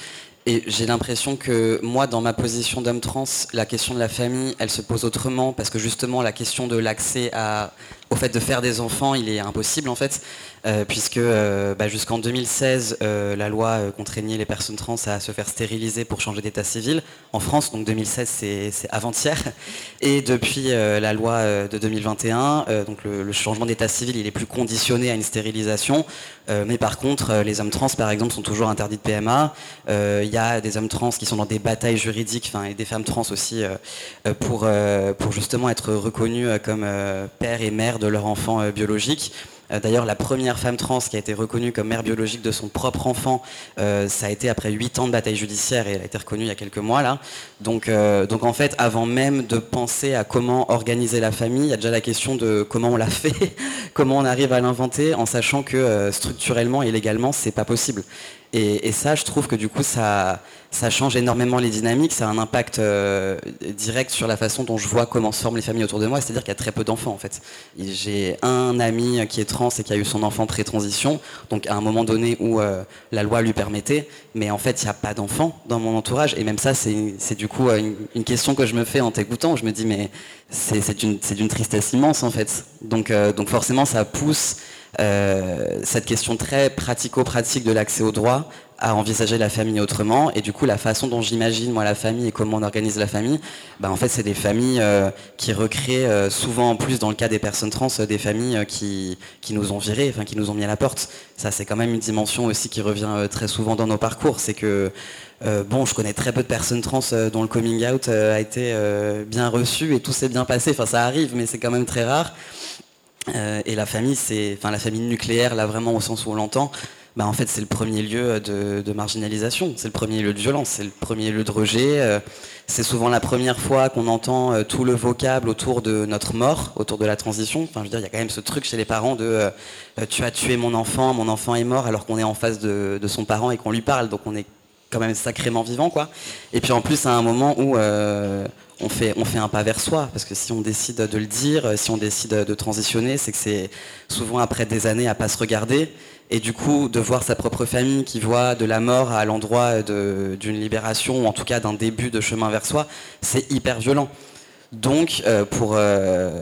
Et j'ai l'impression que moi, dans ma position d'homme trans, la question de la famille, elle se pose autrement parce que justement la question de l'accès au fait de faire des enfants, il est impossible en fait. Euh, puisque euh, bah, jusqu'en 2016, euh, la loi contraignait les personnes trans à se faire stériliser pour changer d'état civil en France. Donc 2016, c'est avant-hier. Et depuis la loi de 2021, donc le, changement d'état civil, il est plus conditionné à une stérilisation. mais par contre, les hommes trans, par exemple, sont toujours interdits de PMA. Il y a des hommes trans qui sont dans des batailles juridiques, et des femmes trans aussi, pour, pour justement être reconnus comme père et mère de leur enfant biologique. Euh, d'ailleurs, la première femme trans qui a été reconnue comme mère biologique de son propre enfant, euh, ça a été après 8 ans de bataille judiciaire et elle a été reconnue il y a quelques mois là. Donc, euh, donc en fait, avant même de penser à comment organiser la famille, il y a déjà la question de comment on la fait, comment on arrive à l'inventer, en sachant que structurellement et légalement, c'est pas possible. Et, ça, je trouve que du coup, ça, ça change énormément les dynamiques, ça a un impact euh, direct sur la façon dont je vois comment se forment les familles autour de moi, c'est-à-dire qu'il y a très peu d'enfants en fait. J'ai un ami qui est trans et qui a eu son enfant pré-transition, donc à un moment donné où euh, la loi lui permettait, mais en fait il n'y a pas d'enfants dans mon entourage, et même ça c'est du coup une, une, question que je me fais en t'écoutant, je me dis mais c'est d'une tristesse immense en fait. Donc, euh, donc forcément ça pousse euh, cette question très pratico-pratique de l'accès au droit à envisager la famille autrement. Et du coup, la façon dont j'imagine, moi, la famille et comment on organise la famille, bah, en fait, c'est des familles euh, qui recréent euh, souvent, en plus, dans le cas des personnes trans, des familles qui, qui, nous ont virés, enfin, qui nous ont mis à la porte. Ça, c'est quand même une dimension aussi qui revient très souvent dans nos parcours. C'est que, bon, je connais très peu de personnes trans dont le coming out a été bien reçu et tout s'est bien passé. Enfin, ça arrive, mais c'est quand même très rare. Euh, et la famille, c'est, enfin la famille nucléaire, là vraiment au sens où on l'entend, bah, en fait c'est le premier lieu de, marginalisation, c'est le premier lieu de violence, c'est le premier lieu de rejet. Euh, c'est souvent la première fois qu'on entend euh, tout le vocable autour de notre mort, autour de la transition. Enfin, je veux dire, il y a quand même ce truc chez les parents de tu as tué mon enfant, mon enfant est mort, alors qu'on est en face de, de son parent et qu'on lui parle, donc on est quand même sacrément vivant, quoi. Et puis en plus, à un moment où on fait, on fait un pas vers soi, parce que si on décide de le dire, si on décide de transitionner, c'est que c'est souvent après des années à pas se regarder, et du coup de voir sa propre famille qui voit de la mort à l'endroit d'une libération, ou en tout cas d'un début de chemin vers soi, c'est hyper violent. Donc, euh, pour, euh,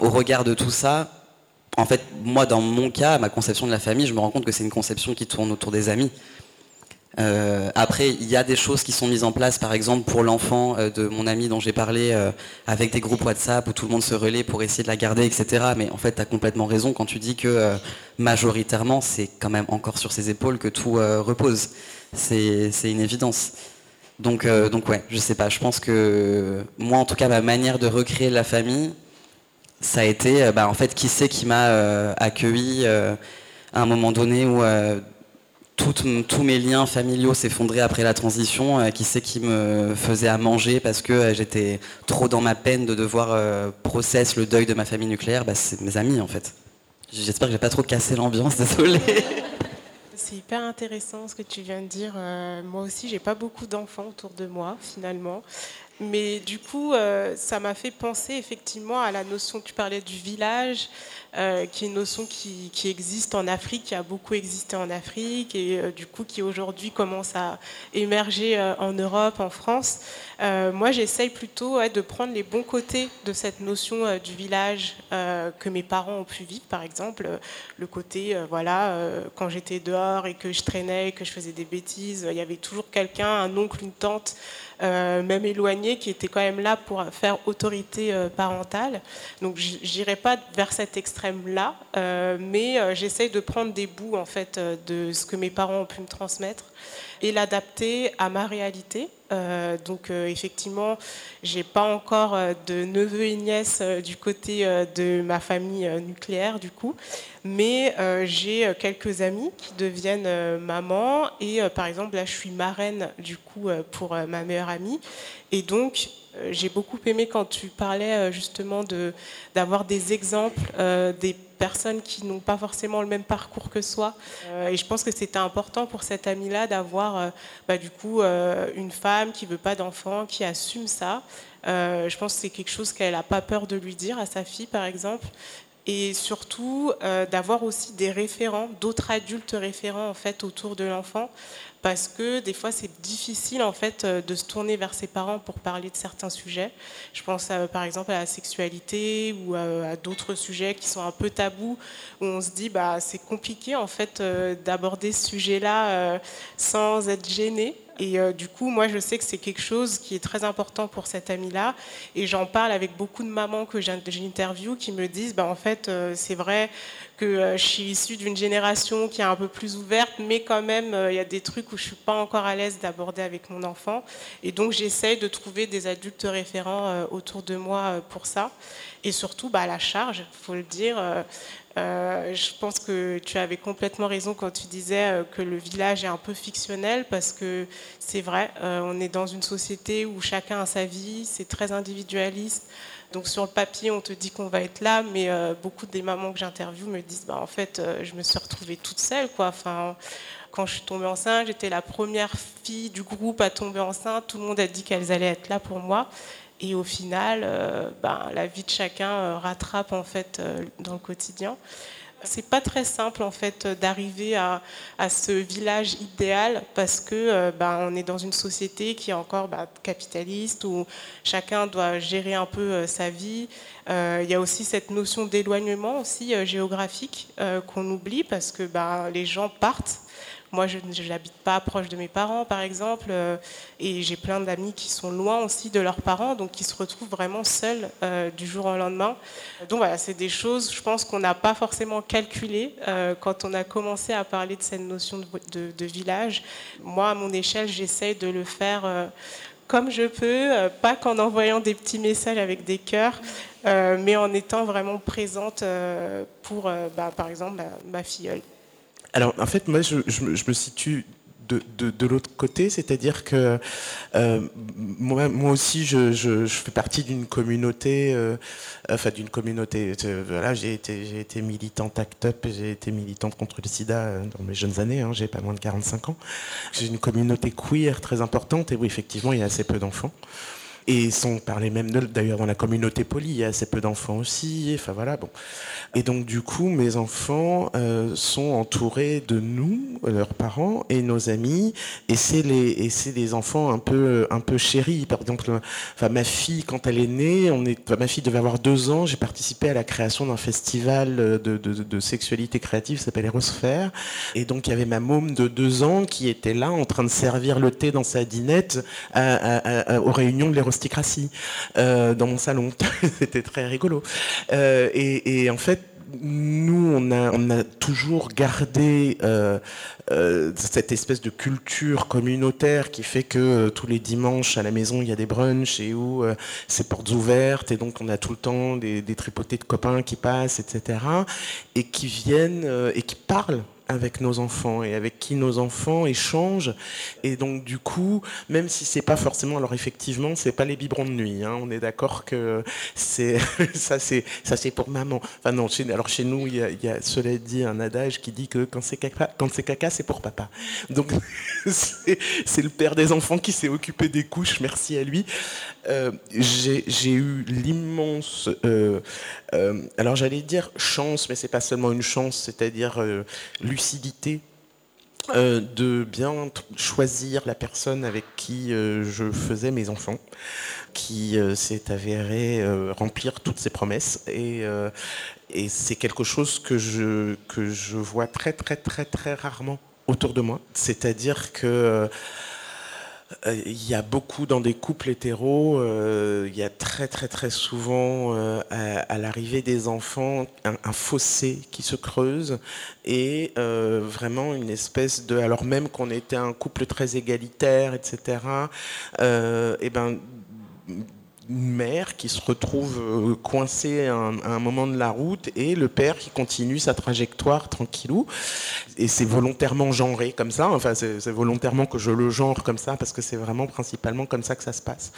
au regard de tout ça, en fait, moi, dans mon cas, ma conception de la famille, je me rends compte que c'est une conception qui tourne autour des amis. Euh, après, il y a des choses qui sont mises en place, par exemple pour l'enfant euh, de mon ami dont j'ai parlé, euh, avec des groupes WhatsApp où tout le monde se relaie pour essayer de la garder, etc. Mais en fait, tu as complètement raison quand tu dis que majoritairement, c'est quand même encore sur ses épaules que tout repose. C'est une évidence. Donc, donc ouais, je sais pas, je pense que moi, en tout cas, ma manière de recréer la famille, ça a été, bah, en fait, qui c'est qui m'a accueilli à un moment donné où tous mes liens familiaux s'effondraient après la transition. Euh, qui c'est qui me faisait à manger parce que euh, j'étais trop dans ma peine de devoir euh, processer le deuil de ma famille nucléaire? Bah, C'est mes amis en fait. J'espère que j'ai pas trop cassé l'ambiance, désolé. c'est hyper intéressant ce que tu viens de dire. Euh, moi aussi, j'ai pas beaucoup d'enfants autour de moi, finalement. Mais du coup, ça m'a fait penser effectivement à la notion, tu parlais du village, euh, qui est une notion qui, existe en Afrique, qui a beaucoup existé en Afrique et euh, du coup qui aujourd'hui commence à émerger en Europe, en France. moi, j'essaye plutôt de prendre les bons côtés de cette notion du village que mes parents ont pu vivre, par exemple, le côté, voilà, quand j'étais dehors et que je traînais que je faisais des bêtises, il y avait toujours quelqu'un, un oncle, une tante euh, même éloignés, qui étaient quand même là pour faire autorité euh, parentale. Donc j'irai pas vers cet extrême-là, euh, mais j'essaye de prendre des bouts en fait de ce que mes parents ont pu me transmettre et l'adapter à ma réalité. Euh, donc euh, effectivement, j'ai pas encore euh, de neveux et nièces du côté de ma famille nucléaire du coup, mais j'ai quelques amis qui deviennent maman et par exemple là je suis marraine du coup pour ma meilleure amie et donc j'ai beaucoup aimé quand tu parlais justement de d'avoir des exemples des personnes qui n'ont pas forcément le même parcours que soi. Euh, et je pense que c'était important pour cette amie-là d'avoir euh, bah, du coup euh, une femme qui veut pas d'enfant, qui assume ça. je pense que c'est quelque chose qu'elle n'a pas peur de lui dire à sa fille, par exemple. Et surtout d'avoir aussi des référents, d'autres adultes référents autour de l'enfant, parce que des fois c'est difficile en fait euh, de se tourner vers ses parents pour parler de certains sujets. Je pense par exemple à la sexualité ou à, d'autres sujets qui sont un peu tabous où on se dit bah c'est compliqué en fait euh, d'aborder ce sujet-là euh, sans être gêné. Et du coup, moi, je sais que c'est quelque chose qui est très important pour cette amie-là. Et j'en parle avec beaucoup de mamans que j'interviewe qui me disent, bah, en fait, c'est vrai que euh, je suis issue d'une génération qui est un peu plus ouverte, mais quand même, euh, il y a des trucs où je suis pas encore à l'aise d'aborder avec mon enfant. Et donc, j'essaye de trouver des adultes référents euh, autour de moi pour ça. Et surtout, bah, la charge, il faut le dire. Je pense que tu avais complètement raison quand tu disais que le village est un peu fictionnel parce que c'est vrai, on est dans une société où chacun a sa vie, c'est très individualiste. Donc sur le papier, on te dit qu'on va être là, mais euh, beaucoup des mamans que j'interviewe me disent, bah, en fait, euh, je me suis retrouvée toute seule. Enfin, quand je suis tombée enceinte, j'étais la première fille du groupe à tomber enceinte. Tout le monde a dit qu'elles allaient être là pour moi. Et au final, euh, bah, la vie de chacun rattrape en fait dans le quotidien. C'est pas très simple en fait d'arriver à, ce village idéal parce que euh, bah, on est dans une société qui est encore bah, capitaliste où chacun doit gérer un peu euh, sa vie. Euh, il y a aussi cette notion d'éloignement aussi géographique qu'on oublie parce que les gens partent moi, je n'habite pas proche de mes parents, par exemple, euh, et j'ai plein d'amis qui sont loin aussi de leurs parents, donc qui se retrouvent vraiment seuls euh, du jour au lendemain. Donc voilà, c'est des choses, je pense, qu'on n'a pas forcément calculées euh, quand on a commencé à parler de cette notion de, village. Moi, à mon échelle, j'essaye de le faire comme je peux, pas qu'en envoyant des petits messages avec des cœurs, mais en étant vraiment présente pour, bah, par exemple, ma filleule. Alors, en fait, moi, je, me situe de, l'autre côté, c'est-à-dire que euh, moi, aussi, je, fais partie d'une communauté, euh, enfin d'une communauté. Euh, voilà, j'ai été, j'ai été militante ACT UP, j'ai été militante contre le SIDA dans mes jeunes années. Hein, j'ai pas moins de 45 ans. J'ai une communauté queer très importante et oui, effectivement, il y a assez peu d'enfants. Et sans parler même d'ailleurs dans la communauté polie, il y a assez peu d'enfants aussi. Enfin voilà, bon. Et donc du coup, mes enfants euh, sont entourés de nous, leurs parents et nos amis. Et c'est les et c'est des enfants un peu un peu chéris. Par enfin ma fille quand elle est née, on est, ma fille devait avoir deux ans. J'ai participé à la création d'un festival de, sexualité créative, s'appelle Erosphère. Et donc il y avait ma môme de deux ans qui était là en train de servir le thé dans sa dinette aux réunions de l'Erosphère euh, dans mon salon. C'était très rigolo. Euh, et, en fait, nous, on a, toujours gardé euh, cette espèce de culture communautaire qui fait que tous les dimanches à la maison, il y a des brunchs et où c'est portes ouvertes et donc on a tout le temps des, des tripotés de copains qui passent, etc. et qui viennent et qui parlent avec nos enfants et avec qui nos enfants échangent. Et donc du coup, même si c'est pas forcément, alors effectivement, c'est pas les biberons de nuit. Hein, on est d'accord que c'est ça, c'est ça, c'est pour maman. Enfin non, alors chez nous, il y, a, il y, a, cela dit, un adage qui dit que quand c'est caca, quand c'est caca, c'est pour papa. Donc c'est le père des enfants qui s'est occupé des couches. Merci à lui. Euh, j'ai eu l'immense, euh, euh, alors j'allais dire chance, mais c'est pas seulement une chance, c'est-à-dire euh, lucidité euh, de bien choisir la personne avec qui je faisais mes enfants, qui s'est avéré remplir toutes ses promesses. Et, et c'est quelque chose que je que je vois très très très très rarement autour de moi, c'est-à-dire que il y a beaucoup dans des couples hétéros, euh, il y a très très très souvent euh, à, l'arrivée des enfants un, fossé qui se creuse et euh, vraiment une espèce de, alors même qu'on était un couple très égalitaire, etc. et ben une mère qui se retrouve euh, coincée à un, moment de la route et le père qui continue sa trajectoire tranquillou. Et c'est volontairement genré comme ça, enfin c'est volontairement que je le genre comme ça parce que c'est vraiment principalement comme ça que ça se passe.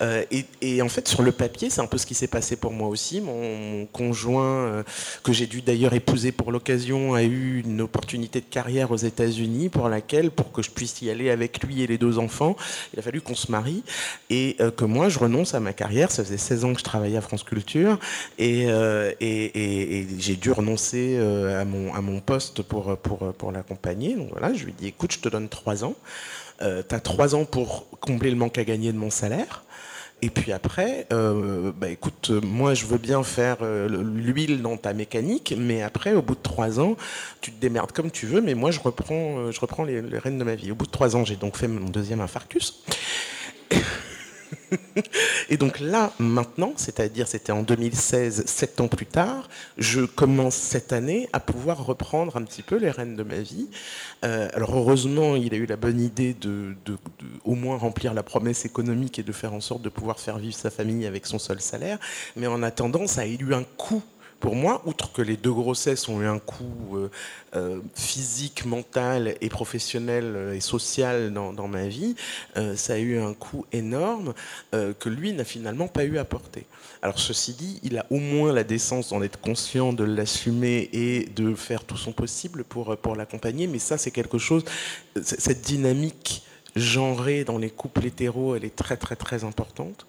Euh, et, en fait sur le papier c'est un peu ce qui s'est passé pour moi aussi. Mon, conjoint euh, que j'ai dû d'ailleurs épouser pour l'occasion a eu une opportunité de carrière aux États-Unis pour laquelle pour que je puisse y aller avec lui et les deux enfants il a fallu qu'on se marie et que moi je renonce à ma carrière. Ça faisait 16 ans que je travaillais à France Culture et, euh, et, j'ai dû renoncer euh, à, mon, poste pour, pour, l'accompagner. Donc voilà, je lui ai dit écoute, je te donne 3 ans. Euh, tu as 3 ans pour combler le manque à gagner de mon salaire. Et puis après, euh, bah écoute, moi je veux bien faire l'huile dans ta mécanique, mais après, au bout de trois ans, tu te démerdes comme tu veux, mais moi je reprends, je reprends les, les rênes de ma vie. Au bout de trois ans, j'ai donc fait mon deuxième infarctus. Et donc là, maintenant, c'est-à-dire c'était en 2016, sept ans plus tard, je commence cette année à pouvoir reprendre un petit peu les rênes de ma vie. Euh, alors heureusement, il a eu la bonne idée de, de, au moins remplir la promesse économique et de faire en sorte de pouvoir faire vivre sa famille avec son seul salaire. Mais en attendant, ça a eu un coût pour moi, outre que les deux grossesses ont eu un coût euh, euh, physique, mental et professionnel euh, et social dans, ma vie, euh, ça a eu un coût énorme que lui n'a finalement pas eu à porter. Alors ceci dit, il a au moins la décence d'en être conscient, de l'assumer et de faire tout son possible pour, pour l'accompagner, mais ça c'est quelque chose, cette dynamique genrée dans les couples hétéros, elle est très très très importante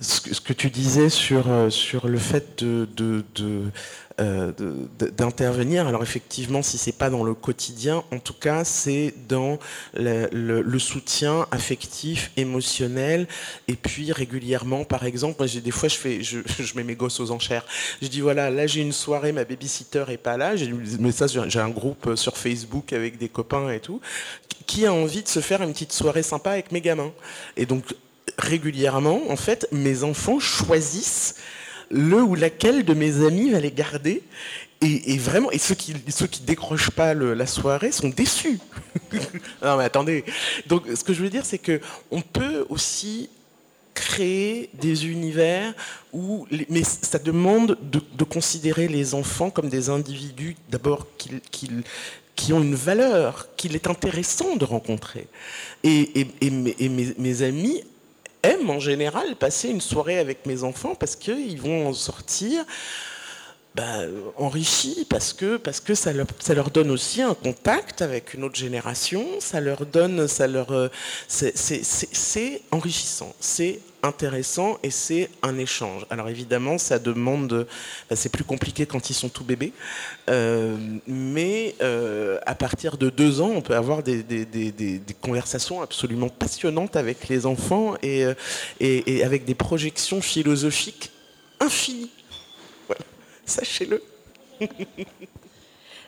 ce que, tu disais sur, euh, sur le fait de, de, euh, d'intervenir. Alors effectivement, si c'est pas dans le quotidien, en tout cas, c'est dans le, soutien affectif, émotionnel, et puis régulièrement, par exemple, des fois, je fais, je, mets mes gosses aux enchères. Je dis voilà, là j'ai une soirée, ma babysitter est pas là. Mais ça, j'ai un groupe sur Facebook avec des copains et tout. Qui a envie de se faire une petite soirée sympa avec mes gamins Et donc régulièrement, en fait, mes enfants choisissent le ou laquelle de mes amis va les garder. Et, vraiment, et ceux qui ceux qui décrochent pas la soirée sont déçus. non mais attendez. Donc ce que je veux dire, c'est que on peut aussi créer des univers où, mais ça demande de, considérer les enfants comme des individus d'abord qui, qui, qui ont une valeur, qu'il est intéressant de rencontrer. Et, et, mes amis aime en général passer une soirée avec mes enfants parce qu'ils vont en sortir bah, enrichis, parce que, ça, leur, ça leur donne aussi un contact avec une autre génération, ça leur donne, ça leur, euh, c'est enrichissant, c'est intéressant et c'est un échange. Alors évidemment, ça demande, c'est plus compliqué quand ils sont tout bébés, euh, mais euh, à partir de deux ans, on peut avoir des, conversations absolument passionnantes avec les enfants euh, et, et avec des projections philosophiques infinies. Voilà, sachez-le.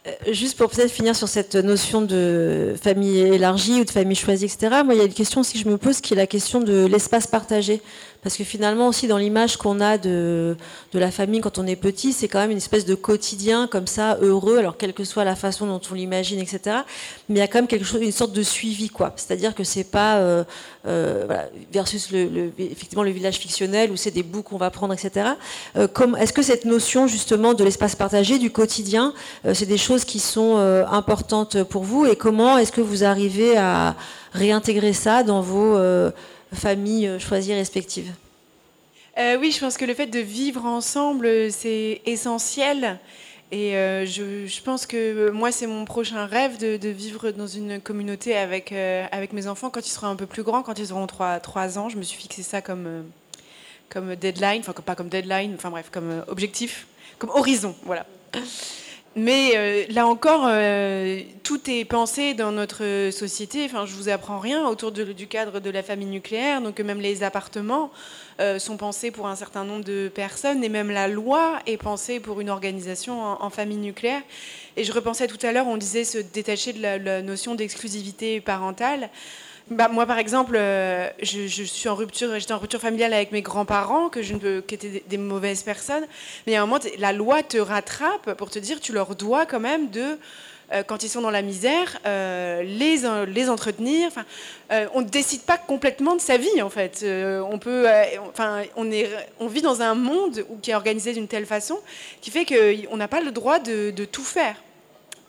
Euh, juste pour peut-être finir sur cette notion de famille élargie ou de famille choisie, etc. Moi, il y a une question aussi que je me pose qui est la question de l'espace partagé. Parce que finalement aussi dans l'image qu'on a de, de la famille quand on est petit, c'est quand même une espèce de quotidien comme ça, heureux, alors quelle que soit la façon dont on l'imagine, etc. Mais il y a quand même quelque chose, une sorte de suivi, quoi. C'est-à-dire que c'est pas euh, euh, voilà, versus le, effectivement le village fictionnel où c'est des bouts qu'on va prendre, etc. Euh, Est-ce que cette notion justement de l'espace partagé, du quotidien, euh, c'est des choses qui sont importantes pour vous? Et comment est-ce que vous arrivez à réintégrer ça dans vos familles euh, choisies respectives euh, Oui, je pense que le fait de vivre ensemble, c'est essentiel. Et euh, je, pense que moi, c'est mon prochain rêve de, vivre dans une communauté avec, avec mes enfants quand ils seront un peu plus grands, quand ils auront 3, 3 ans. Je me suis fixé ça comme, comme deadline, enfin pas comme deadline, enfin bref, comme objectif, comme horizon. Voilà. Mais euh, là encore, euh, tout est pensé dans notre société. Enfin, je vous apprends rien autour du cadre de la famille nucléaire. Donc même les appartements euh, sont pensés pour un certain nombre de personnes, et même la loi est pensée pour une organisation en, famille nucléaire. Et je repensais tout à l'heure, on disait se détacher de la notion d'exclusivité parentale. Bah, moi, par exemple, euh, je, suis en rupture, j'étais en rupture familiale avec mes grands-parents, que je ne qui étaient des, mauvaises personnes. Mais à un moment, la loi te rattrape pour te dire, tu leur dois quand même de, euh, quand ils sont dans la misère, euh, les, entretenir. On ne décide pas complètement de sa vie, en fait. on peut, enfin, on vit dans un monde qui est organisé d'une telle façon, qui fait qu'on n'a pas le droit de tout faire.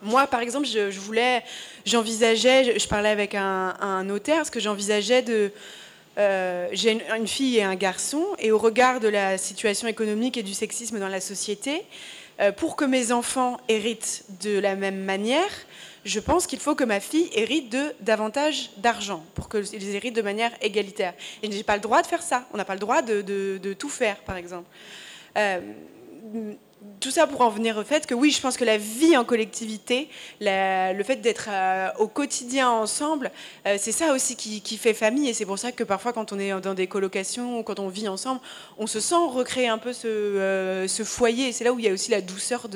Moi, par exemple, je, voulais, j'envisageais, je, parlais avec un, notaire, parce que j'envisageais de. Euh, j'ai une, fille et un garçon, et au regard de la situation économique et du sexisme dans la société, euh, pour que mes enfants héritent de la même manière, je pense qu'il faut que ma fille hérite de davantage d'argent pour qu'ils héritent de manière égalitaire. Et je n'ai pas le droit de faire ça. On n'a pas le droit de, tout faire, par exemple. Euh, tout ça pour en venir au fait que oui, je pense que la vie en collectivité, le fait d'être euh, au quotidien ensemble, euh, c'est ça aussi qui, fait famille. Et c'est pour ça que parfois, quand on est dans des colocations ou quand on vit ensemble, on se sent recréer un peu ce, euh, foyer. C'est là où il y a aussi la douceur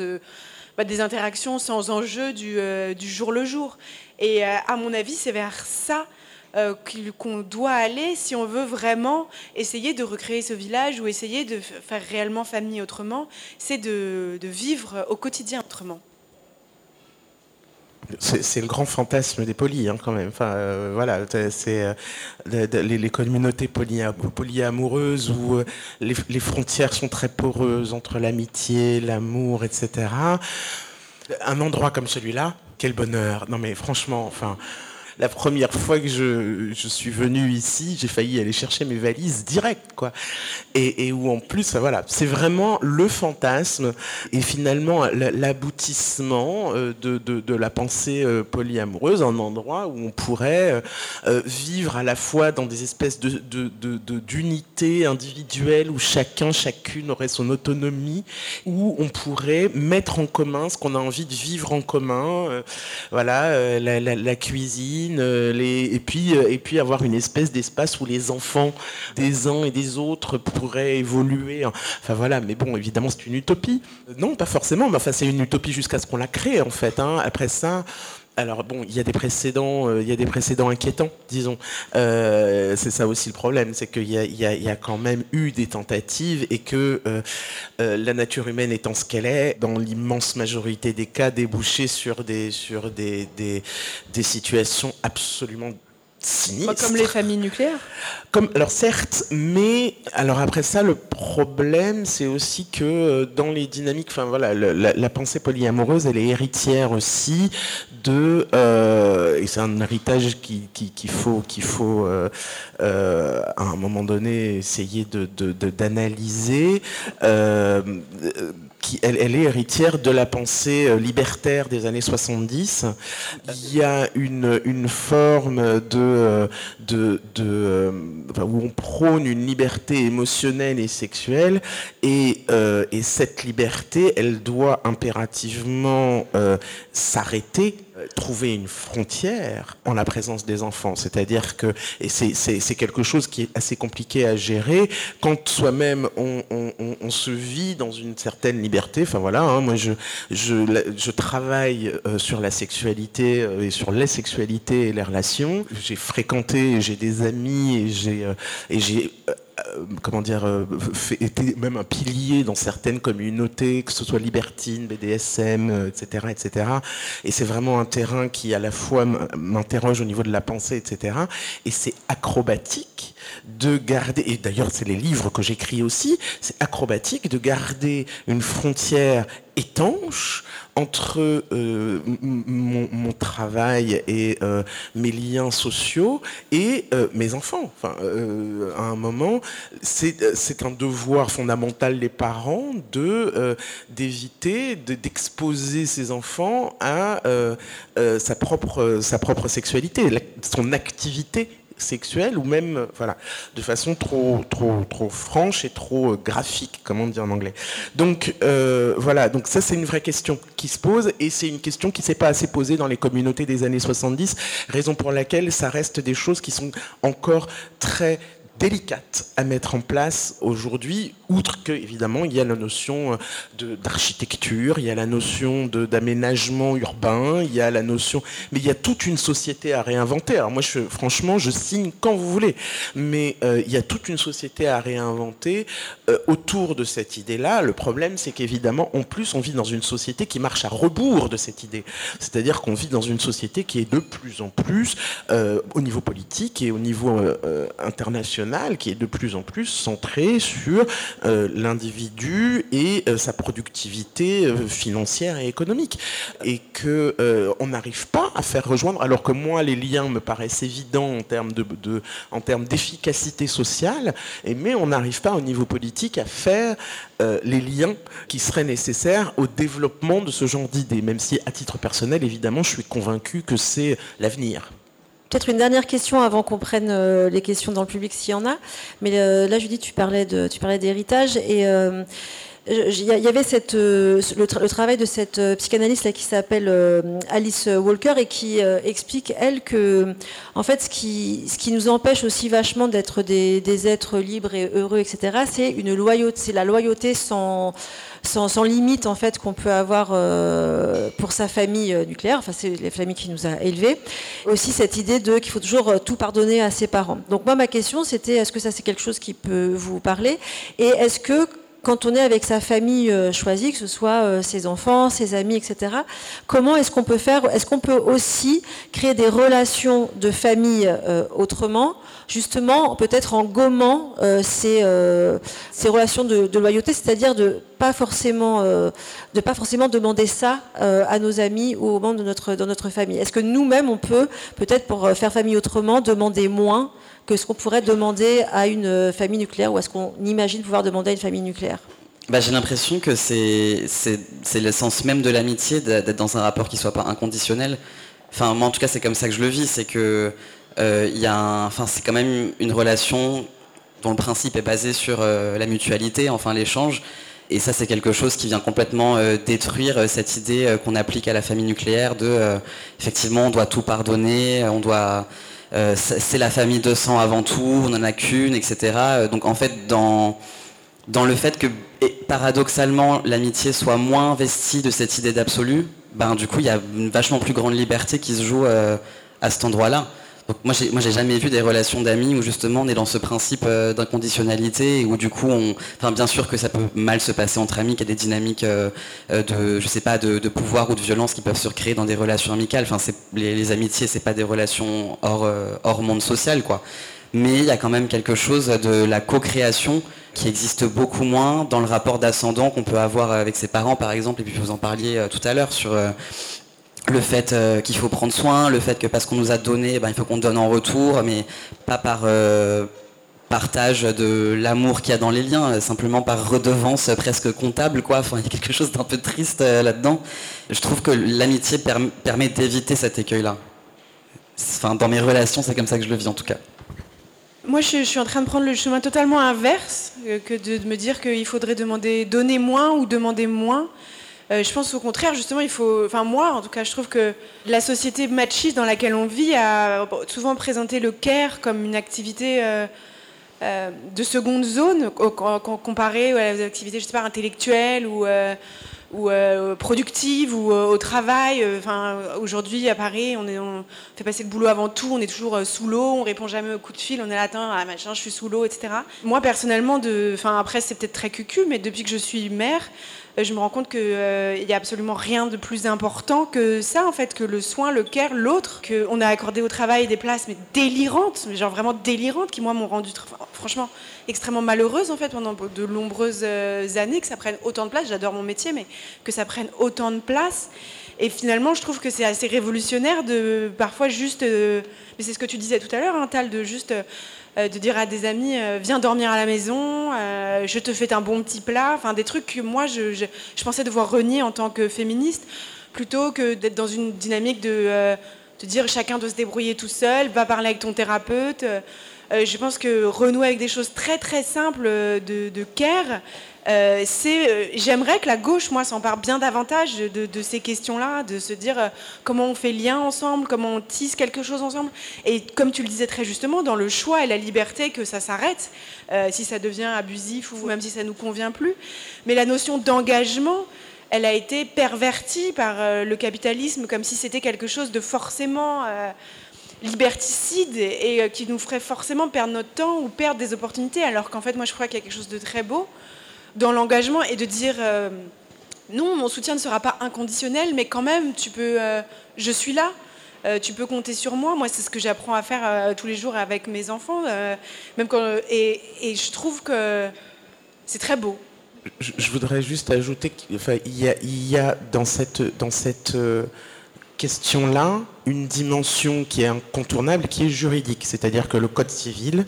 bah, des interactions sans enjeu du, jour le jour. Et à mon avis, c'est vers ça euh, qu'on doit aller si on veut vraiment essayer de recréer ce village ou essayer de faire réellement famille autrement, c'est de, vivre au quotidien autrement. C'est le grand fantasme des polis, hein, quand même. Enfin, euh, voilà, c'est euh, les, communautés polyamoureuses où les, les, frontières sont très poreuses entre l'amitié, l'amour, etc. Un endroit comme celui-là, quel bonheur. Non, mais franchement, enfin la première fois que je, suis venu ici, j'ai failli aller chercher mes valises direct, quoi. Et, où en plus, voilà, c'est vraiment le fantasme et finalement l'aboutissement euh, de, la pensée euh, polyamoureuse, un endroit où on pourrait euh, vivre à la fois dans des espèces de, d'unité individuelle où chacun, chacune aurait son autonomie, où on pourrait mettre en commun ce qu'on a envie de vivre en commun, voilà, la cuisine euh, et, puis, euh, et puis avoir une espèce d'espace où les enfants des uns et des autres pourraient évoluer. Enfin voilà, mais bon, évidemment, c'est une utopie. Non, pas forcément, mais enfin, c'est une utopie jusqu'à ce qu'on la crée, en fait. Hein. Après ça, alors bon, il y a des précédents, euh, il y a des précédents inquiétants, disons. c'est ça aussi le problème, c'est qu'il y, a quand même eu des tentatives et que la nature humaine étant ce qu'elle est, dans l'immense majorité des cas, débouché sur des sur des, des situations absolument sinistres. Comme les familles nucléaires Comme, Alors certes, mais alors après ça, le problème, c'est aussi que euh, dans les dynamiques, enfin voilà, la, pensée polyamoureuse, elle est héritière aussi de, euh, et c'est un héritage qu'il qui, faut, qu'il faut euh, à un moment donné essayer d'analyser. De, elle, est héritière de la pensée euh, libertaire des années 70. Il y a une, une forme de, euh, de, de euh, où on prône une liberté émotionnelle et sexuelle, et, et cette liberté, elle doit impérativement s'arrêter trouver une frontière en la présence des enfants. C'est-à-dire que, c'est quelque chose qui est assez compliqué à gérer, quand soi-même on, se vit dans une certaine liberté, enfin voilà, hein, moi je, je, je, travaille euh, sur la sexualité euh, et sur les sexualités et les relations, j'ai fréquenté, j'ai des amis euh, et j'ai comment dire, était même un pilier dans certaines communautés, que ce soit libertine, BDSM, etc., etc. Et c'est vraiment un terrain qui à la fois m'interroge au niveau de la pensée, etc. Et c'est acrobatique de garder, et d'ailleurs c'est les livres que j'écris aussi, c'est acrobatique de garder une frontière étanche entre euh, mon, travail et euh, mes liens sociaux et euh, mes enfants. Enfin, à un moment, c'est un devoir fondamental des parents de d'éviter d'exposer ses enfants à sa propre sa propre sexualité, son activité sexuelle ou même voilà de façon trop trop trop franche et trop euh, graphique comme on dit en anglais. Donc euh, voilà. Donc ça c'est une vraie question qui se pose et c'est une question qui s'est pas assez posée dans les communautés des années 70 raison pour laquelle ça reste des choses qui sont encore très délicate à mettre en place aujourd'hui, outre que évidemment il y a la notion euh, d'architecture, il y a la notion d'aménagement urbain, il y a la notion, mais il y a toute une société à réinventer. Alors moi, je, franchement, je signe quand vous voulez, mais euh, il y a toute une société à réinventer euh, autour de cette idée-là. Le problème, c'est qu'évidemment, en plus, on vit dans une société qui marche à rebours de cette idée. C'est-à-dire qu'on vit dans une société qui est de plus en plus, au niveau politique et au niveau international qui est de plus en plus centré sur euh, l'individu et euh, sa productivité euh, financière et économique. Et que on n'arrive pas à faire rejoindre, alors que moi, les liens me paraissent évidents en termes d'efficacité sociale, mais on n'arrive pas au niveau politique à faire les liens qui seraient nécessaires au développement de ce genre d'idées, même si à titre personnel, évidemment, je suis convaincu que c'est l'avenir. Peut-être une dernière question avant qu'on prenne euh, les questions dans le public s'il y en a. Mais euh, là, Judith, tu parlais de, tu parlais d'héritage et euh, il y avait cette, le, travail de cette psychanalyste là qui s'appelle Alice Walker et qui explique elle que en fait ce qui, ce qui nous empêche aussi vachement d'être des, des, êtres libres et heureux etc c'est une loyauté c'est la loyauté sans sans, limite en fait qu'on peut avoir euh, pour sa famille euh, nucléaire. Enfin, c'est les familles qui nous a élevés. Aussi cette idée de qu'il faut toujours euh, tout pardonner à ses parents. Donc moi, ma question, c'était est-ce que ça c'est quelque chose qui peut vous parler? Et est-ce que quand on est avec sa famille choisie, que ce soit ses enfants, ses amis, etc., comment est-ce qu'on peut faire Est-ce qu'on peut aussi créer des relations de famille autrement justement peut-être en gommant euh, ces, euh, relations de, loyauté, c'est-à-dire de pas euh, de pas forcément demander ça à nos amis ou aux membres de notre, dans notre famille? Est-ce que nous-mêmes on peut peut-être pour faire famille autrement demander moins que ce qu'on pourrait demander à une famille nucléaire ou est-ce qu'on imagine pouvoir demander à une famille nucléaire bah, j'ai l'impression que c'est l'essence même de l'amitié d'être dans un rapport qui soit pas inconditionnel. Enfin, moi, en tout cas, c'est comme ça que je le vis. C'est que euh, enfin, c'est quand même une relation dont le principe est basé sur euh, la mutualité, enfin l'échange. Et ça, c'est quelque chose qui vient complètement euh, détruire cette idée qu'on applique à la famille nucléaire de, effectivement, on doit tout pardonner, on doit, c'est la famille de sang avant tout, on n'en a qu'une, etc. Donc en fait, dans, dans le fait que paradoxalement l'amitié soit moins investie de cette idée d'absolu, ben du coup, il y a une vachement plus grande liberté qui se joue à cet endroit-là. Donc moi, j'ai, jamais vu des relations d'amis où justement on est dans ce principe euh, d'inconditionnalité et où du coup, on, enfin, bien sûr que ça peut mal se passer entre amis, qu'il y a des dynamiques euh, euh, de, je sais pas, de, pouvoir ou de violence qui peuvent se recréer dans des relations amicales. Enfin, les, les, amitiés, c'est pas des relations hors, hors monde social, quoi. Mais il y a quand même quelque chose de la co-création qui existe beaucoup moins dans le rapport d'ascendant qu'on peut avoir avec ses parents, par exemple, et puis vous en parliez tout à l'heure sur le fait euh, qu'il faut prendre soin, le fait que parce qu'on nous a donné, ben, il faut qu'on donne en retour, mais pas par euh, partage de l'amour qu'il y a dans les liens, simplement par redevance presque comptable, quoi. Il y a quelque chose d'un peu triste euh, là-dedans. Je trouve que l'amitié permet d'éviter cet écueil-là. Enfin, dans mes relations, c'est comme ça que je le vis en tout cas. Moi, je, suis en train de prendre le chemin totalement inverse que de, de me dire qu'il faudrait demander donner moins ou demander moins. Euh, je pense au contraire, justement, il faut. Enfin, moi, en tout cas, je trouve que la société machiste dans laquelle on vit a souvent présenté le care comme une activité. Euh, euh, de seconde zone comparée aux activités je sais pas intellectuelles ou ou euh, productive ou au travail. Enfin, aujourd'hui à Paris, on, fait passer le boulot avant tout. On est toujours sous l'eau, on répond jamais aux coups de fil. On est là, attends, ah, machin, je suis sous l'eau, etc. Moi personnellement, enfin après c'est peut-être très cucu, mais depuis que je suis mère, je me rends compte qu'il n'y a absolument rien de plus important que ça, en fait, que le soin, le care, l'autre, qu'on a accordé au travail des places, mais délirantes, mais genre vraiment délirantes, qui moi m'ont rendu franchement extrêmement malheureuse, en fait, pendant de nombreuses euh, années, que ça prenne autant de place. J'adore mon métier, mais que ça prenne autant de place. Et finalement, je trouve que c'est assez révolutionnaire de parfois juste. euh, mais c'est ce que tu disais tout à l'heure, hein, Tal, de juste. euh, euh, de dire à des amis, euh, viens dormir à la maison, euh, je te fais un bon petit plat, enfin des trucs que moi je, je- pensais devoir renier en tant que féministe, plutôt que d'être dans une dynamique de, dire chacun doit se débrouiller tout seul, va parler avec ton thérapeute. Je pense que renouer avec des choses très très simples de, de care, euh, c'est, euh, j'aimerais que la gauche, moi, s'empare bien davantage de, ces questions-là, de se dire euh, comment on fait lien ensemble, comment on tisse quelque chose ensemble. Et comme tu le disais très justement, dans le choix et la liberté que ça s'arrête, si ça devient abusif ou même si ça nous convient plus. Mais la notion d'engagement, elle a été pervertie par le capitalisme comme si c'était quelque chose de forcément liberticide et, et, qui nous ferait forcément perdre notre temps ou perdre des opportunités, alors qu'en fait, moi, je crois qu'il y a quelque chose de très beau dans l'engagement et de dire euh, non, mon soutien ne sera pas inconditionnel, mais quand même, tu peux, euh, je suis là. Euh, tu peux compter sur moi. Moi, c'est ce que j'apprends à faire tous les jours avec mes enfants. même quand, et, et je trouve que c'est très beau. Je, voudrais juste ajouter qu'il enfin, y, a, il y a dans cette, dans cette question-là une dimension qui est incontournable, qui est juridique. C'est-à-dire que le Code civil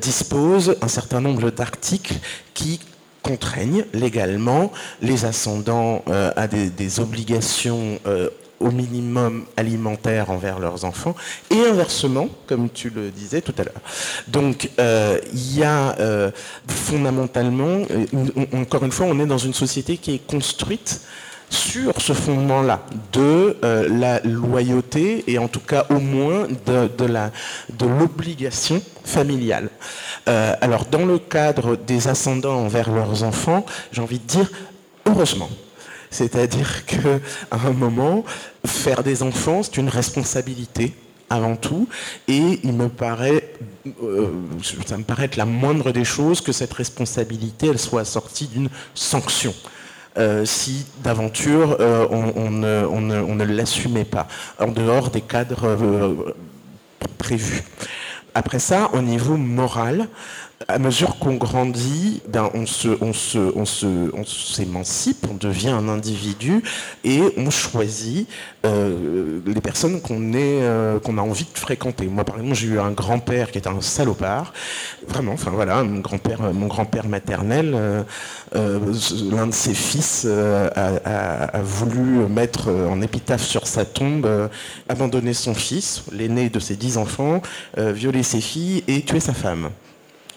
dispose un certain nombre d'articles qui contraignent légalement les ascendants euh, à des, obligations euh, au minimum alimentaire envers leurs enfants et inversement, comme tu le disais tout à l'heure. Donc euh, il y a fondamentalement, encore une fois, on est dans une société qui est construite sur ce fondement-là de euh, la loyauté et en tout cas au moins de, l'obligation familiale. Euh, alors dans le cadre des ascendants envers leurs enfants, j'ai envie de dire heureusement. C'est-à-dire que un moment, faire des enfants, c'est une responsabilité avant tout, et il me paraît, euh, ça me paraît être la moindre des choses que cette responsabilité, soit assortie d'une sanction. Euh, si d'aventure euh, on, ne l'assumait pas, en dehors des cadres euh, prévus. Après ça, au niveau moral, à mesure qu'on grandit, ben, on se, on se, on se, on s'émancipe, on devient un individu et on choisit euh, les personnes qu'on est, euh, qu'on a envie de fréquenter. Moi, par exemple, j'ai eu un grand-père qui était un salopard, vraiment. Enfin voilà, mon grand-père, maternel, euh, l'un de ses fils a, a- voulu mettre en épitaphe sur sa tombe, abandonner son fils, l'aîné de ses dix enfants, euh, violer ses filles et tuer sa femme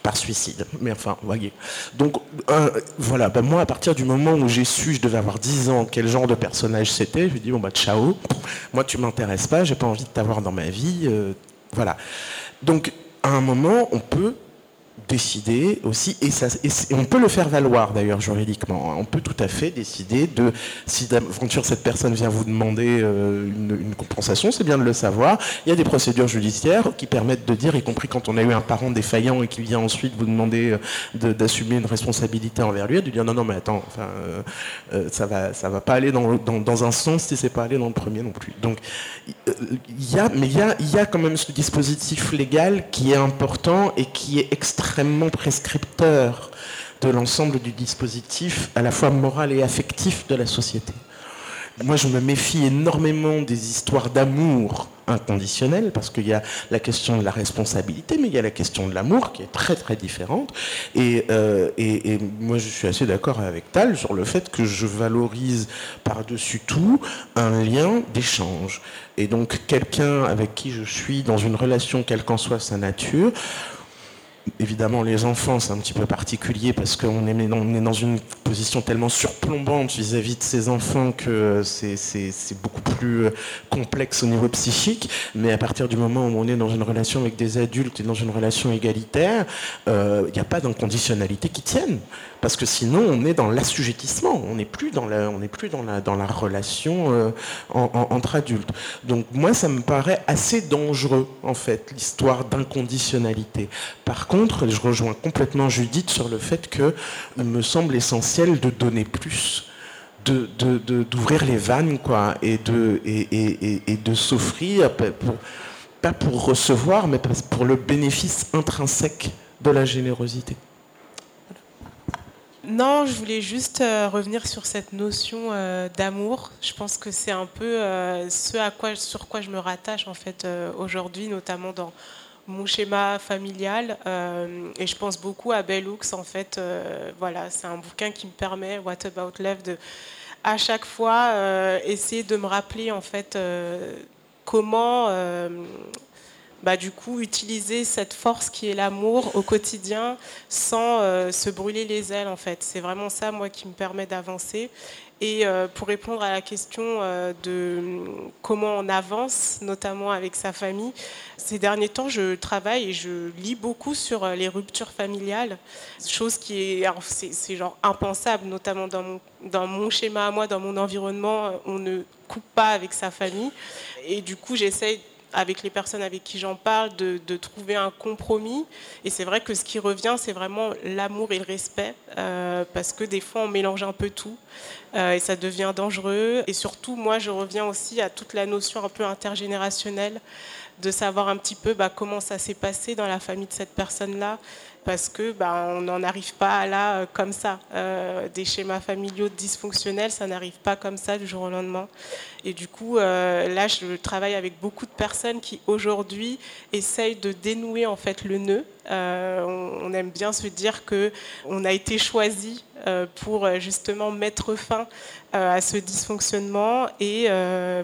par suicide. Mais enfin, voyez. Donc, euh, voilà, ben moi, à partir du moment où j'ai su, je devais avoir 10 ans, quel genre de personnage c'était, je me dis, bon, bah, ciao, moi, tu m'intéresses pas, j'ai pas envie de t'avoir dans ma vie, euh, voilà. Donc, à un moment, on peut décider aussi, et, ça, on peut le faire valoir d'ailleurs juridiquement, hein. on peut tout à fait décider de, si d'aventure cette personne vient vous demander euh, une, compensation, c'est bien de le savoir, il y a des procédures judiciaires qui permettent de dire, y compris quand on a eu un parent défaillant et qui vient ensuite vous demander euh, d'assumer une responsabilité envers lui, de dire non, non, mais attends, euh, ça va, ça va pas aller dans, dans, un sens si c'est pas aller dans le premier non plus. Donc, il y a, mais il y a, y a quand même ce dispositif légal qui est important et qui est extrêmement prescripteur de l'ensemble du dispositif, à la fois moral et affectif de la société. Moi, je me méfie énormément des histoires d'amour inconditionnel, parce qu'il y a la question de la responsabilité, mais il y a la question de l'amour qui est très très différente. Et, euh, et, et moi, je suis assez d'accord avec Tal sur le fait que je valorise par-dessus tout un lien d'échange. Et donc, quelqu'un avec qui je suis dans une relation, quelle qu'en soit sa nature, Évidemment, les enfants, c'est un petit peu particulier parce qu'on est, dans une position tellement surplombante vis-à-vis de ces enfants que c'est beaucoup plus plus complexe au niveau psychique, mais à partir du moment où on est dans une relation avec des adultes et dans une relation égalitaire, il n'y a pas d'inconditionnalité qui tienne. Parce que sinon, on est dans l'assujettissement, on n'est plus dans la, on plus dans la, dans la relation entre adultes. Donc moi, ça me paraît assez dangereux, en fait, l'histoire d'inconditionnalité. Par contre, je rejoins complètement Judith sur le fait qu'il me semble essentiel de donner plus d'ouvrir de, les vannes quoi et de et, de s'offrir pas pour recevoir mais pour le bénéfice intrinsèque de la générosité non, je voulais juste euh, revenir sur cette notion euh, d'amour. Je pense que c'est un peu euh, ce à quoi, sur quoi je me rattache en fait aujourd'hui, notamment dans mon schéma familial. et je pense beaucoup à Bell Hooks en fait. voilà, c'est un bouquin qui me permet, What About Love, de à chaque fois essayer de me rappeler en fait comment bah, du coup, utiliser cette force qui est l'amour au quotidien sans euh, se brûler les ailes, en fait. C'est vraiment ça, moi, qui me permet d'avancer. Et euh, pour répondre à la question euh, de comment on avance, notamment avec sa famille, ces derniers temps, je travaille et je lis beaucoup sur les ruptures familiales, chose qui est, c'est, genre impensable, notamment dans mon, dans mon schéma à moi, dans mon environnement, on ne coupe pas avec sa famille. Et du coup, j'essaye avec les personnes avec qui j'en parle, de, trouver un compromis. Et c'est vrai que ce qui revient, c'est vraiment l'amour et le respect, euh, parce que des fois, on mélange un peu tout, euh, et ça devient dangereux. Et surtout, moi, je reviens aussi à toute la notion un peu intergénérationnelle, de savoir un petit peu bah, comment ça s'est passé dans la famille de cette personne-là, parce que bah, on n'en arrive pas là euh, comme ça. Euh, des schémas familiaux dysfonctionnels, ça n'arrive pas comme ça du jour au lendemain. Et du coup, euh, là, je travaille avec beaucoup de personnes qui aujourd'hui essayent de dénouer en fait le nœud. on, aime bien se dire que on a été choisi pour justement mettre fin à ce dysfonctionnement. Et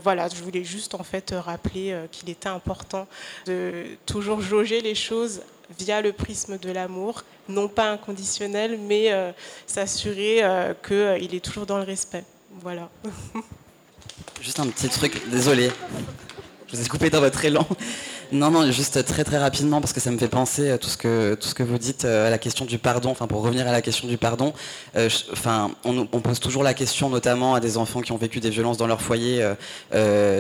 voilà, je voulais juste en fait rappeler qu'il était important de toujours jauger les choses via le prisme de l'amour, non pas inconditionnel, mais euh, s'assurer euh, qu'il est toujours dans le respect. Voilà. Juste un petit truc, désolé, je vous ai coupé dans votre élan. Non, non, juste très très rapidement parce que ça me fait penser à tout ce que vous dites euh, à la question du pardon. Enfin, pour revenir à la question du pardon, enfin, on, pose toujours la question, notamment à des enfants qui ont vécu des violences dans leur foyer,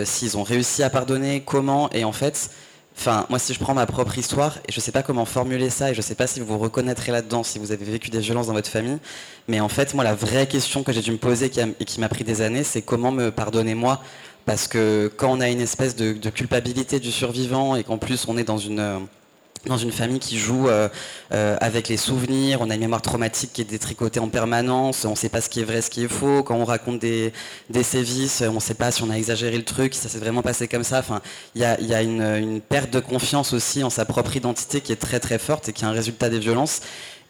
s'ils ont réussi à pardonner, comment. Et en fait, Enfin, moi, si je prends ma propre histoire, et je ne sais pas comment formuler ça, et je ne sais pas si vous vous reconnaîtrez là-dedans, si vous avez vécu des violences dans votre famille, mais en fait, moi, la vraie question que j'ai dû me poser et qui m'a pris des années, c'est comment me pardonner moi? Parce que quand on a une espèce de culpabilité du survivant et qu'en plus on est dans une euh, dans une famille qui joue euh, euh, avec les souvenirs, on a une mémoire traumatique qui est détricotée en permanence, on ne sait pas ce qui est vrai, ce qui est faux, quand on raconte des, sévices, on ne sait pas si on a exagéré le truc, si ça s'est vraiment passé comme ça. Enfin, il y a, une, une, perte de confiance aussi en sa propre identité qui est très très forte et qui est un résultat des violences.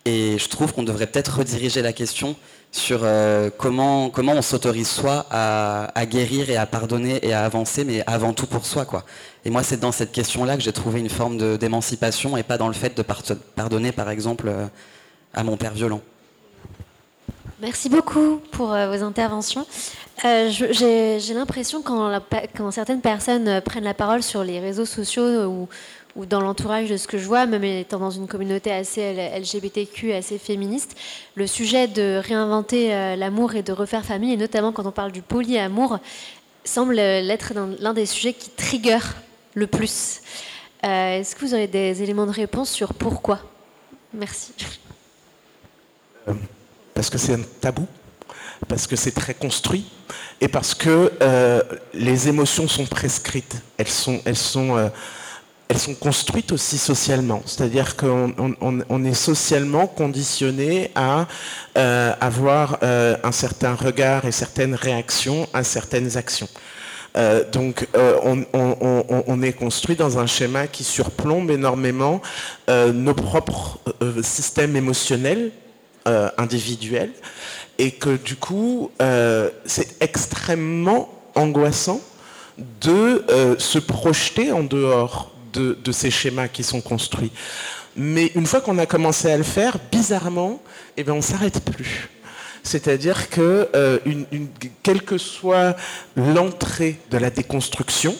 Et je trouve qu'on devrait peut-être rediriger la question sur euh, comment, comment on s'autorise soi à, guérir et à pardonner et à avancer, mais avant tout pour soi. Quoi. Et moi, c'est dans cette question-là que j'ai trouvé une forme d'émancipation et pas dans le fait de pardonner, par exemple, euh, à mon père violent. Merci beaucoup pour euh, vos interventions. j'ai l'impression quand, quand, certaines personnes prennent la parole sur les réseaux sociaux ou, ou dans l'entourage de ce que je vois, même étant dans une communauté assez LGBTQ, assez féministe, le sujet de réinventer euh, l'amour et de refaire famille, et notamment quand on parle du polyamour, semble l'être l'un des sujets qui trigger le plus. Euh, est-ce que vous avez des éléments de réponse sur pourquoi? Merci. Euh, parce que c'est un tabou, parce que c'est très construit, et parce que les émotions sont prescrites. Elles sont, elles sont elles sont construites aussi socialement. C'est-à-dire qu'on est socialement conditionné à euh, avoir euh, un certain regard et certaines réactions à certaines actions. Euh, donc on, est construit dans un schéma qui surplombe énormément nos propres systèmes émotionnels individuels et que du coup c'est extrêmement angoissant de se projeter en dehors de, ces schémas qui sont construits. Mais une fois qu'on a commencé à le faire, bizarrement, eh bien, on ne s'arrête plus. c'est-à-dire que quelle que soit l'entrée de la déconstruction,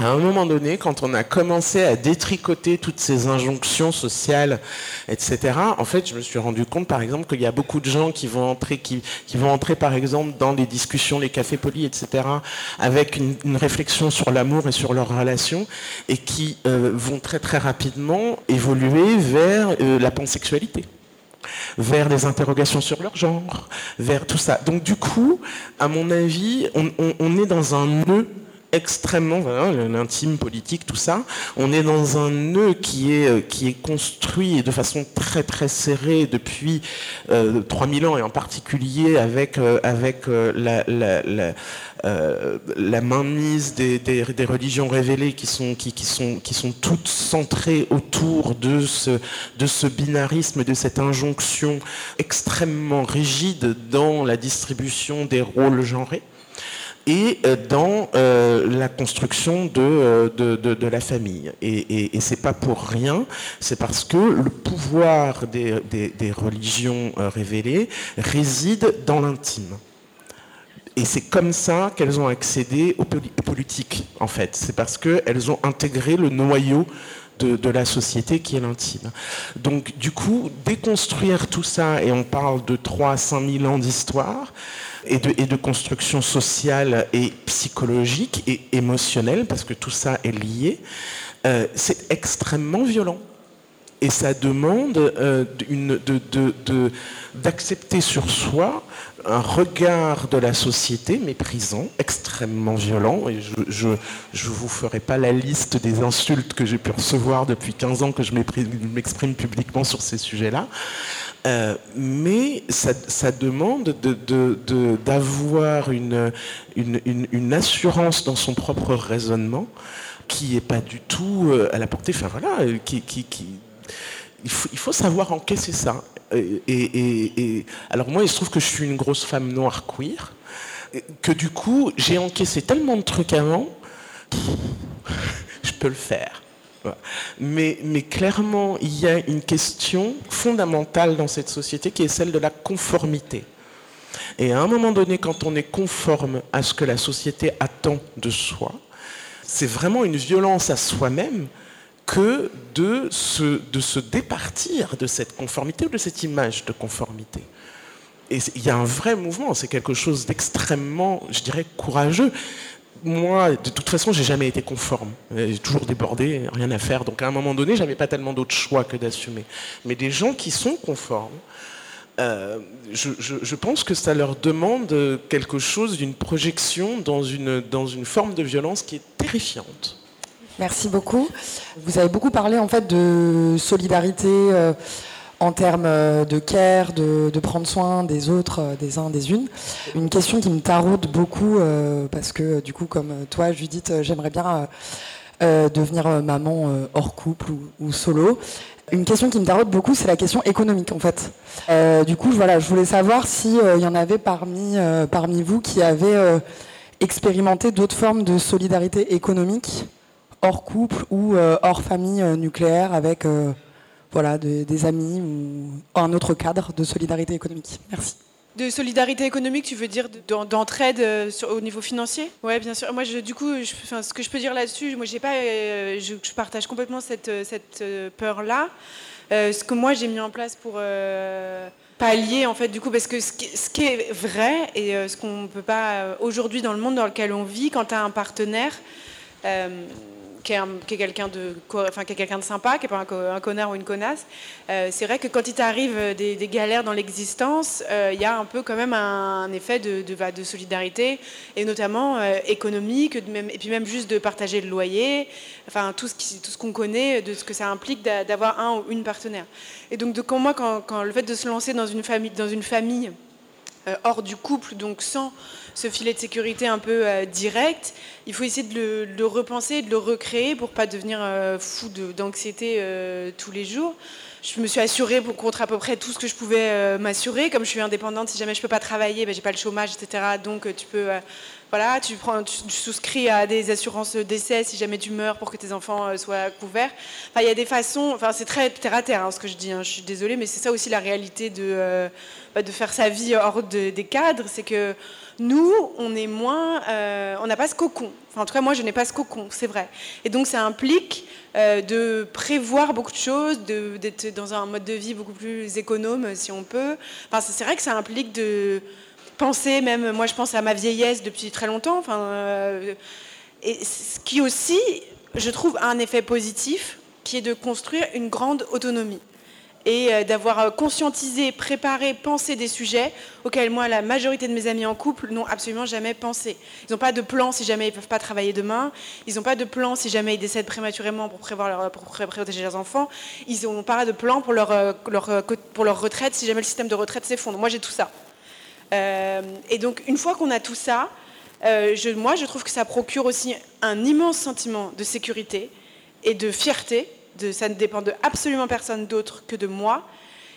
à un moment donné, quand on a commencé à détricoter toutes ces injonctions sociales, etc., en fait, je me suis rendu compte, par exemple, qu'il y a beaucoup de gens qui vont entrer, qui, vont entrer, par exemple, dans les discussions, les cafés polis, etc., avec une, réflexion sur l'amour et sur leurs relations, et qui euh, vont très très rapidement évoluer vers euh, la pansexualité vers des interrogations sur leur genre, vers tout ça. Donc du coup, à mon avis, on, on est dans un nœud extrêmement, l'intime politique, tout ça. On est dans un nœud qui est, euh, construit de façon très très serrée depuis 3000 euh, ans et en particulier avec, euh, avec la, mainmise des, religions révélées qui sont toutes centrées autour de ce, de ce binarisme, de cette injonction extrêmement rigide dans la distribution des rôles genrés et euh, dans euh, la construction euh, de, de, la famille. Et, et, c'est pas pour rien, c'est parce que le pouvoir des, des, religions révélées réside dans l'intime. Et c'est comme ça qu'elles ont accédé aux, politiques, en fait. C'est parce qu'elles ont intégré le noyau de, de, la société qui est l'intime. Donc, du coup, déconstruire tout ça, et on parle de 3 à 5 000 ans d'histoire, et de, construction sociale et psychologique et émotionnelle, parce que tout ça est lié, euh, c'est extrêmement violent. Et ça demande euh, d'accepter sur soi un regard de la société méprisant, extrêmement violent. Et je ne vous ferai pas la liste des insultes que j'ai pu recevoir depuis 15 ans que je m'exprime publiquement sur ces sujets-là. Euh, mais ça, demande d'avoir une, assurance dans son propre raisonnement qui n'est pas du tout euh, à la portée. Enfin voilà, euh, il, faut, savoir encaisser ça. Et, alors moi, il se trouve que je suis une grosse femme noire queer, que du coup, j'ai encaissé tellement de trucs avant, je peux le faire. Mais, clairement, il y a une question fondamentale dans cette société qui est celle de la conformité. Et à un moment donné, quand on est conforme à ce que la société attend de soi, c'est vraiment une violence à soi-même que de se, de se départir de cette conformité ou de cette image de conformité. Et il y a un vrai mouvement, c'est quelque chose d'extrêmement, je dirais, courageux moi, de toute façon, j'ai jamais été conforme. J'ai toujours débordé, rien à faire. Donc à un moment donné, j'avais pas tellement d'autres choix que d'assumer. Mais des gens qui sont conformes, euh, je, pense que ça leur demande quelque chose d'une projection dans une, dans une forme de violence qui est terrifiante. Merci beaucoup. Vous avez beaucoup parlé en fait de solidarité. Euh, en termes euh, de care, de, prendre soin des autres, euh, des uns, des unes. Une question qui me taraude beaucoup, euh, parce que du coup, comme toi, Judith, j'aimerais bien devenir maman hors couple ou, solo. Une question qui me taraude beaucoup, c'est la question économique, en fait. du coup, voilà, je voulais savoir s'il y en avait parmi, parmi vous qui avaient expérimenté d'autres formes de solidarité économique hors couple ou hors famille nucléaire avec voilà, des amis ou un autre cadre de solidarité économique. Merci. De solidarité économique, tu veux dire d'entraide euh, au niveau financier? Oui, bien sûr. Moi, du coup, ce que je peux dire là-dessus, moi, j'ai pas, euh, je, partage complètement cette, euh, cette peur-là. ce que moi, j'ai mis en place pour pallier, en fait, du coup, parce que ce qui, est vrai et ce qu'on ne peut pas, aujourd'hui, dans le monde dans lequel on vit, quand tu as un partenaire, qui est, quelqu'un de, enfin, quelqu'un de sympa, qui n'est pas un, connard ou une connasse. Euh, c'est vrai que quand il t'arrive euh, des, galères dans l'existence, euh, il y a un peu quand même un, effet de, de, solidarité, et notamment économique, et puis même juste de partager le loyer, enfin tout ce, qui, qu'on connaît, de ce que ça implique d'avoir un ou une partenaire. Et donc, de, moi, quand, quand, le fait de se lancer dans une famille, dans une famille hors du couple, donc sans ce filet de sécurité un peu euh, direct, il faut essayer de le, repenser, de le recréer pour pas devenir euh, fou d'anxiété euh, tous les jours. Je me suis assurée pour, contre à peu près tout ce que je pouvais m'assurer. Comme je suis indépendante, si jamais je peux pas travailler, ben, j'ai pas le chômage, etc. Donc tu peux voilà, tu, prends, tu, souscris à des assurances décès si jamais tu meurs pour que tes enfants euh, soient couverts. Enfin, il y a des façons, enfin, c'est très terre à terre hein, ce que je dis, hein, je suis désolée, mais c'est ça aussi la réalité de, euh, bah, de faire sa vie hors des cadres, c'est que nous, on est moins, euh, on n'a pas ce cocon. Enfin, en tout cas, moi, je n'ai pas ce cocon, c'est vrai. Et donc, ça implique de prévoir beaucoup de choses, d'être dans un mode de vie beaucoup plus économe, si on peut. Enfin, c'est vrai que ça implique de penser, même moi je pense à ma vieillesse depuis très longtemps, enfin, euh, ce qui aussi, je trouve, a un effet positif, qui est de construire une grande autonomie et euh, d'avoir conscientisé, préparé, pensé des sujets auxquels moi, la majorité de mes amis en couple n'ont absolument jamais pensé. Ils n'ont pas de plan si jamais ils ne peuvent pas travailler demain. Ils n'ont pas de plan si jamais ils décèdent prématurément pour, prévoir leur, pour protéger leurs enfants. Ils n'ont pas de plan pour euh, leur, pour leur retraite si jamais le système de retraite s'effondre. Moi, j'ai tout ça. Euh, et donc, une fois qu'on a tout ça, euh, je, moi, je trouve que ça procure aussi un immense sentiment de sécurité et de fierté. De, ça ne dépend de absolument personne d'autre que de moi.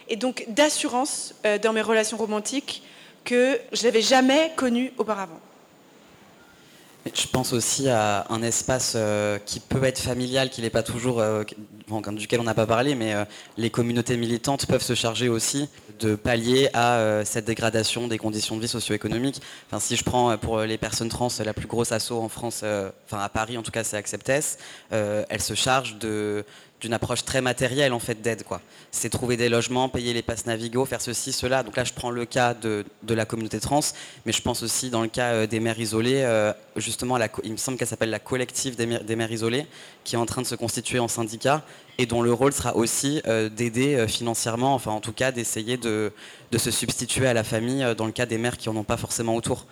Et donc d'assurance euh, dans mes relations romantiques que je n'avais jamais connu auparavant. Je pense aussi à un espace qui peut être familial, qui n'est pas toujours, duquel on n'a pas parlé, mais les communautés militantes peuvent se charger aussi de pallier à cette dégradation des conditions de vie socio-économiques. Enfin, si je prends pour les personnes trans la plus grosse asso en France, enfin à Paris en tout cas, c'est Acceptess, elle se charge de d'une approche très matérielle en fait d'aide quoi. C'est trouver des logements, payer les passes Navigo, faire ceci, cela. Donc là je prends le cas de, la communauté trans, mais je pense aussi dans le cas euh, des mères isolées, euh, justement il me semble qu'elle s'appelle la collective des mères, isolées, qui est en train de se constituer en syndicat et dont le rôle sera aussi euh, d'aider financièrement, enfin en tout cas d'essayer de, de, se substituer à la famille dans le cas des mères qui n'en ont pas forcément autour.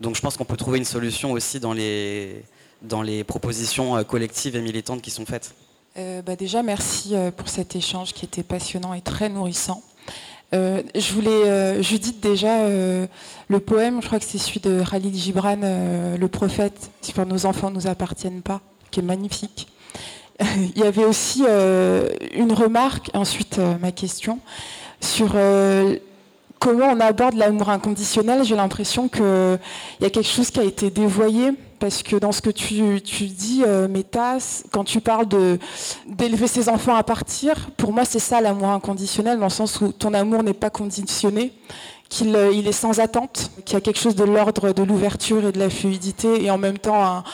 Donc je pense qu'on peut trouver une solution aussi dans les, dans les propositions collectives et militantes qui sont faites. Euh, bah déjà, merci euh, pour cet échange qui était passionnant et très nourrissant. Euh, je voulais, Judith, déjà, le poème, je crois que c'est celui de Khalil Gibran, Le prophète, si pour nos enfants ne nous appartiennent pas, qui est magnifique. Il y avait aussi une remarque, ensuite ma question, sur comment on aborde l'amour inconditionnel. J'ai l'impression qu'il y a quelque chose qui a été dévoyé parce que dans ce que tu, dis, euh, Métas, quand tu parles d'élever ses enfants à partir, pour moi c'est ça l'amour inconditionnel, dans le sens où ton amour n'est pas conditionné, qu'il euh, est sans attente, qu'il y a quelque chose de l'ordre de l'ouverture et de la fluidité, et en même temps un,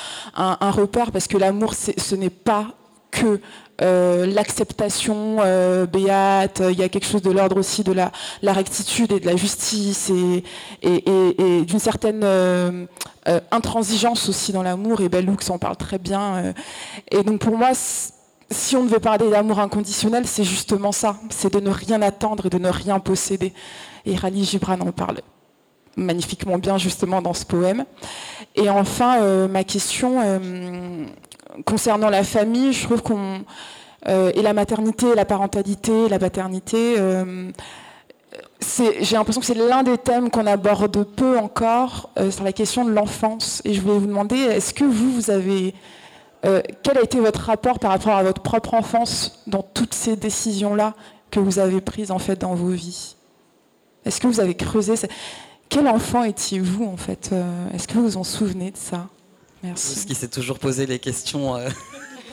un repère, parce que l'amour ce n'est pas que euh, l'acceptation euh, béate, il y a quelque chose de l'ordre aussi de la, rectitude et de la justice et, d'une certaine euh, intransigeance aussi dans l'amour, et Bellux en parle très bien. et donc pour moi, si on devait parler d'amour inconditionnel, c'est justement ça, c'est de ne rien attendre et de ne rien posséder. Et Rally Gibran en parle magnifiquement bien justement dans ce poème. Et enfin, ma question, concernant la famille, je trouve qu'on euh, et la maternité, la parentalité, la paternité, euh, j'ai l'impression que c'est l'un des thèmes qu'on aborde peu encore euh, sur la question de l'enfance. Et je voulais vous demander, est-ce que vous, vous avez quel a été votre rapport par rapport à votre propre enfance dans toutes ces décisions-là que vous avez prises en fait dans vos vies? Est-ce que vous avez creusé Quel enfant étiez-vous en fait Est-ce que vous vous en souvenez de ça? Merci. Ce qui s'est toujours posé les questions euh,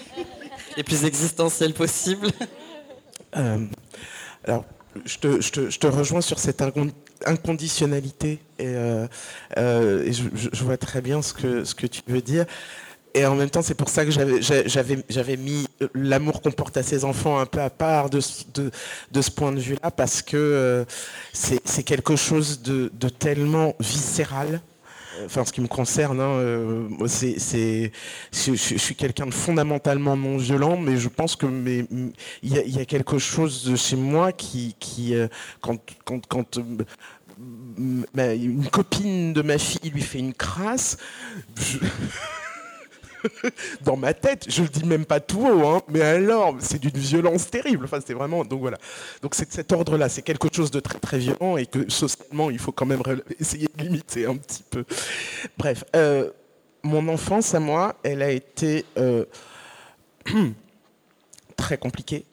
les plus existentielles possibles. Euh, alors, je te, je, te, je te, rejoins sur cette inconditionnalité et, euh, je, je, vois très bien ce que, ce que tu veux dire. Et en même temps, c'est pour ça que j'avais mis l'amour qu'on porte à ses enfants un peu à part de, de, de ce point de vue-là, parce que c'est quelque chose de, de tellement viscéral enfin, ce qui me concerne, hein, euh, c'est, je, suis quelqu'un de fondamentalement non violent, mais je pense que il y, a quelque chose de chez moi qui, qui euh, quand, quand, quand euh, une copine de ma fille lui fait une crasse, je... dans ma tête. Je le dis même pas tout haut, hein, mais alors, c'est d'une violence terrible. Enfin, c'est vraiment. Donc voilà. Donc c'est cet ordre-là, c'est quelque chose de très très violent et que socialement, il faut quand même essayer de limiter un petit peu. Bref, euh, mon enfance à moi, elle a été euh, très compliquée.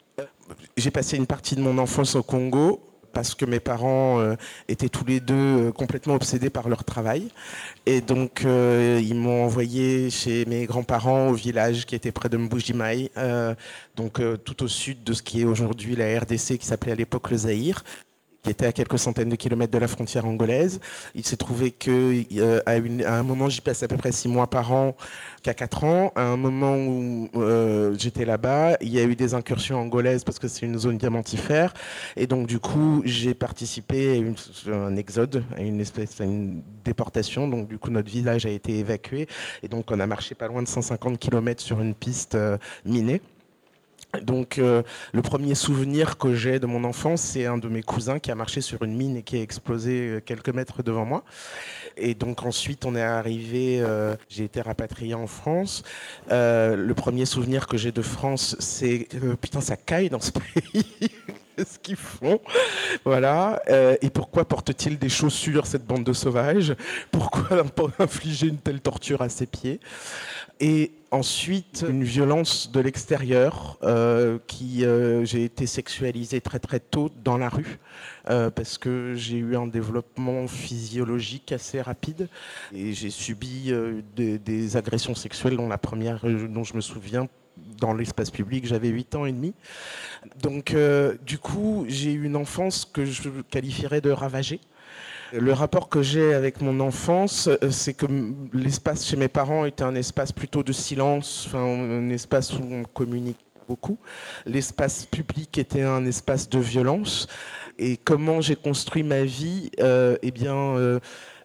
J'ai passé une partie de mon enfance au Congo parce que mes parents étaient tous les deux complètement obsédés par leur travail. Et donc, ils m'ont envoyé chez mes grands-parents au village qui était près de Mbujimai, donc tout au sud de ce qui est aujourd'hui la RDC, qui s'appelait à l'époque le Zaïre qui était à quelques centaines de kilomètres de la frontière angolaise. Il s'est trouvé qu'à euh, un moment, j'y passe à peu près six mois par an, qu'à quatre ans. À un moment où euh, j'étais là-bas, il y a eu des incursions angolaises parce que c'est une zone diamantifère. Et donc, du coup, j'ai participé à, un exode, à une espèce, à une déportation. Donc, du coup, notre village a été évacué. Et donc, on a marché pas loin de 150 kilomètres sur une piste euh, minée. Donc euh, le premier souvenir que j'ai de mon enfance, c'est un de mes cousins qui a marché sur une mine et qui a explosé euh, quelques mètres devant moi. Et donc ensuite on est arrivé, euh, j'ai été rapatrié en France. le premier souvenir que j'ai de France, c'est putain ça caille dans ce pays. ce qu'ils font. Voilà. et pourquoi porte-t-il des chaussures, cette bande de sauvages? Pourquoi infliger une telle torture à ses pieds? Et Ensuite, une violence de l'extérieur, euh, qui euh, j'ai été sexualisé très très tôt dans la rue, euh, parce que j'ai eu un développement physiologique assez rapide et j'ai subi des, agressions sexuelles, dont la première dont je me souviens dans l'espace public, j'avais 8 ans et demi. Donc du coup, j'ai eu une enfance que je qualifierais de ravagée. Le rapport que j'ai avec mon enfance, euh, c'est que l'espace chez mes parents était un espace plutôt de silence, un espace où on communique beaucoup. L'espace public était un espace de violence. Et comment j'ai construit ma vie euh, Eh bien, euh,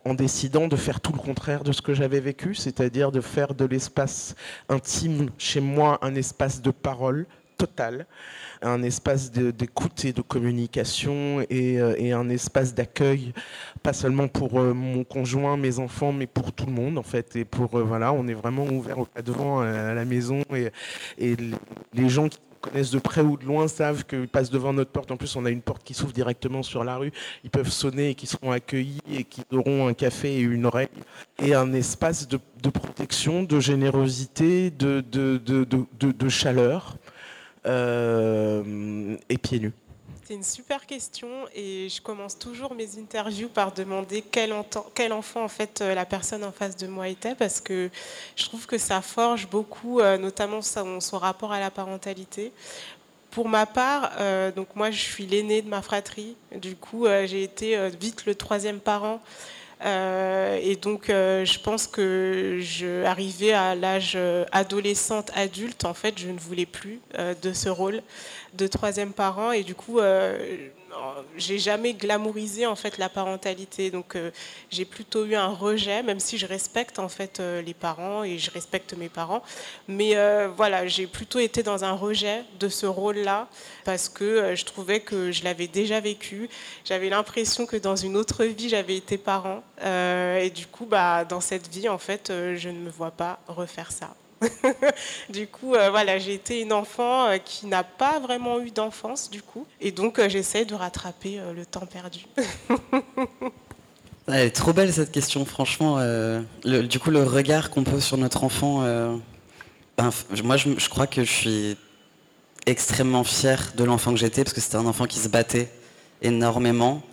en décidant de faire tout le contraire de ce que j'avais vécu, c'est-à-dire de faire de l'espace intime chez moi un espace de parole totale un espace d'écoute et de communication euh, et, un espace d'accueil, pas seulement pour euh, mon conjoint, mes enfants, mais pour tout le monde en fait. Et pour euh, voilà, on est vraiment ouvert devant à la maison et, et les gens qui connaissent de près ou de loin savent qu'ils passent devant notre porte. En plus, on a une porte qui s'ouvre directement sur la rue. Ils peuvent sonner et qui seront accueillis et qui auront un café et une oreille. Et un espace de, protection, de générosité, de chaleur. Euh, et pieds nus c'est une super question et je commence toujours mes interviews par demander quel, enfant en fait euh, la personne en face de moi était parce que je trouve que ça forge beaucoup, euh, notamment son, rapport à la parentalité. Pour ma part, donc moi je suis l'aîné de ma fratrie, du coup j'ai été vite le troisième parent. Euh, et donc, euh, je pense que je, arrivé à l'âge euh, adolescente, adulte, en fait, je ne voulais plus de ce rôle de troisième parent. Et du coup, j'ai jamais glamourisé en fait la parentalité, donc euh, j'ai plutôt eu un rejet, même si je respecte en fait euh, les parents et je respecte mes parents, mais euh, voilà, j'ai plutôt été dans un rejet de ce rôle-là parce que je trouvais que je l'avais déjà vécu, j'avais l'impression que dans une autre vie j'avais été parent. Et du coup bah dans cette vie en fait je ne me vois pas refaire ça. du coup, euh, voilà, j'ai été une enfant euh, qui n'a pas vraiment eu d'enfance, du coup. Et donc, euh, j'essaie de rattraper le temps perdu. Elle est trop belle cette question, franchement. du coup, le regard qu'on pose sur notre enfant, ben, moi, je, je, crois que je suis extrêmement fier de l'enfant que j'étais, parce que c'était un enfant qui se battait énormément,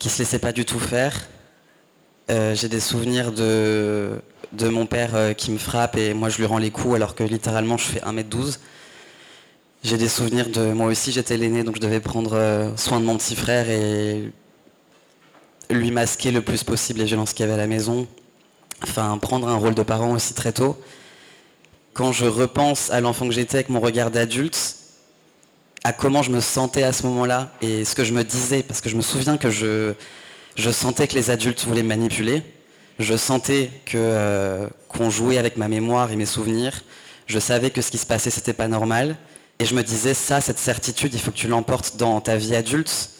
qui se laissait pas du tout faire. J'ai des souvenirs de de mon père euh, qui me frappe et moi je lui rends les coups alors que littéralement je fais 1m12. J'ai des souvenirs de moi aussi j'étais l'aîné donc je devais prendre euh, soin de mon petit frère et lui masquer le plus possible les violences qu'il y avait à la maison. Enfin prendre un rôle de parent aussi très tôt. Quand je repense à l'enfant que j'étais avec mon regard d'adulte, à comment je me sentais à ce moment-là et ce que je me disais, parce que je me souviens que je, je sentais que les adultes voulaient me manipuler je sentais euh, qu'on jouait avec ma mémoire et mes souvenirs. Je savais que ce qui se passait, c'était pas normal. Et je me disais, ça, cette certitude, il faut que tu l'emportes dans ta vie adulte.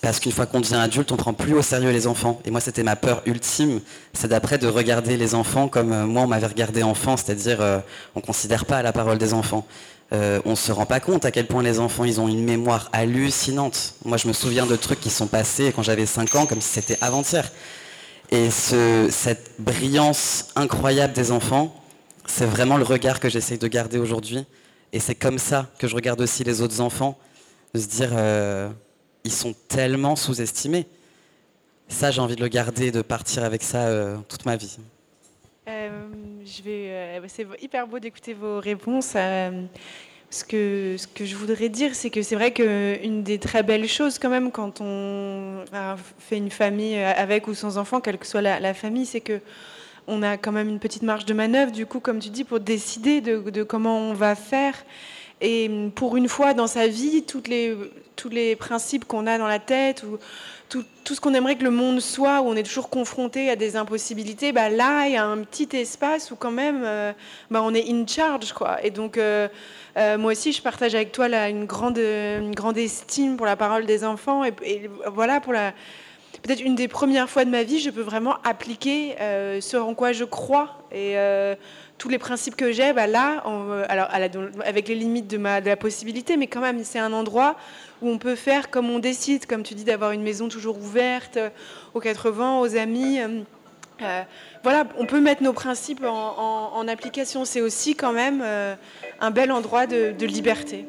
Parce qu'une fois qu'on devient adulte, on prend plus au sérieux les enfants. Et moi, c'était ma peur ultime. C'est d'après de regarder les enfants comme euh, moi, on m'avait regardé enfant, c'est-à-dire euh, on ne considère pas la parole des enfants. On ne se rend pas compte à quel point les enfants, ils ont une mémoire hallucinante. Moi, je me souviens de trucs qui sont passés quand j'avais 5 ans, comme si c'était avant-hier. Et cette brillance incroyable des enfants, c'est vraiment le regard que j'essaye de garder aujourd'hui. Et c'est comme ça que je regarde aussi les autres enfants, de se dire, euh, ils sont tellement sous-estimés. Ça, j'ai envie de le garder, de partir avec ça toute ma vie. Je vais, c'est hyper beau d'écouter vos réponses. Ce que, ce que je voudrais dire, c'est que c'est vrai qu'une des très belles choses quand même quand on fait une famille avec ou sans enfants, quelle que soit la, famille, c'est que on a quand même une petite marge de manœuvre, du coup, comme tu dis, pour décider de, comment on va faire. Et pour une fois dans sa vie, toutes les, tous les principes qu'on a dans la tête, tout, ce qu'on aimerait que le monde soit, où on est toujours confronté à des impossibilités, bah là, il y a un petit espace où quand même, euh, bah, on est in charge. Et donc, euh, euh, moi aussi, je partage avec toi une, grande, estime pour la parole des enfants. Et, voilà. Peut-être une des premières fois de ma vie, je peux vraiment appliquer ce en quoi je crois tous les principes que j'ai. Bah là, avec les limites de, la possibilité, mais quand même, c'est un endroit où on peut faire comme on décide, comme tu dis, d'avoir une maison toujours ouverte aux 80, aux amis. Euh, voilà, on peut mettre nos principes en, application. C'est aussi quand même euh, un bel endroit de liberté.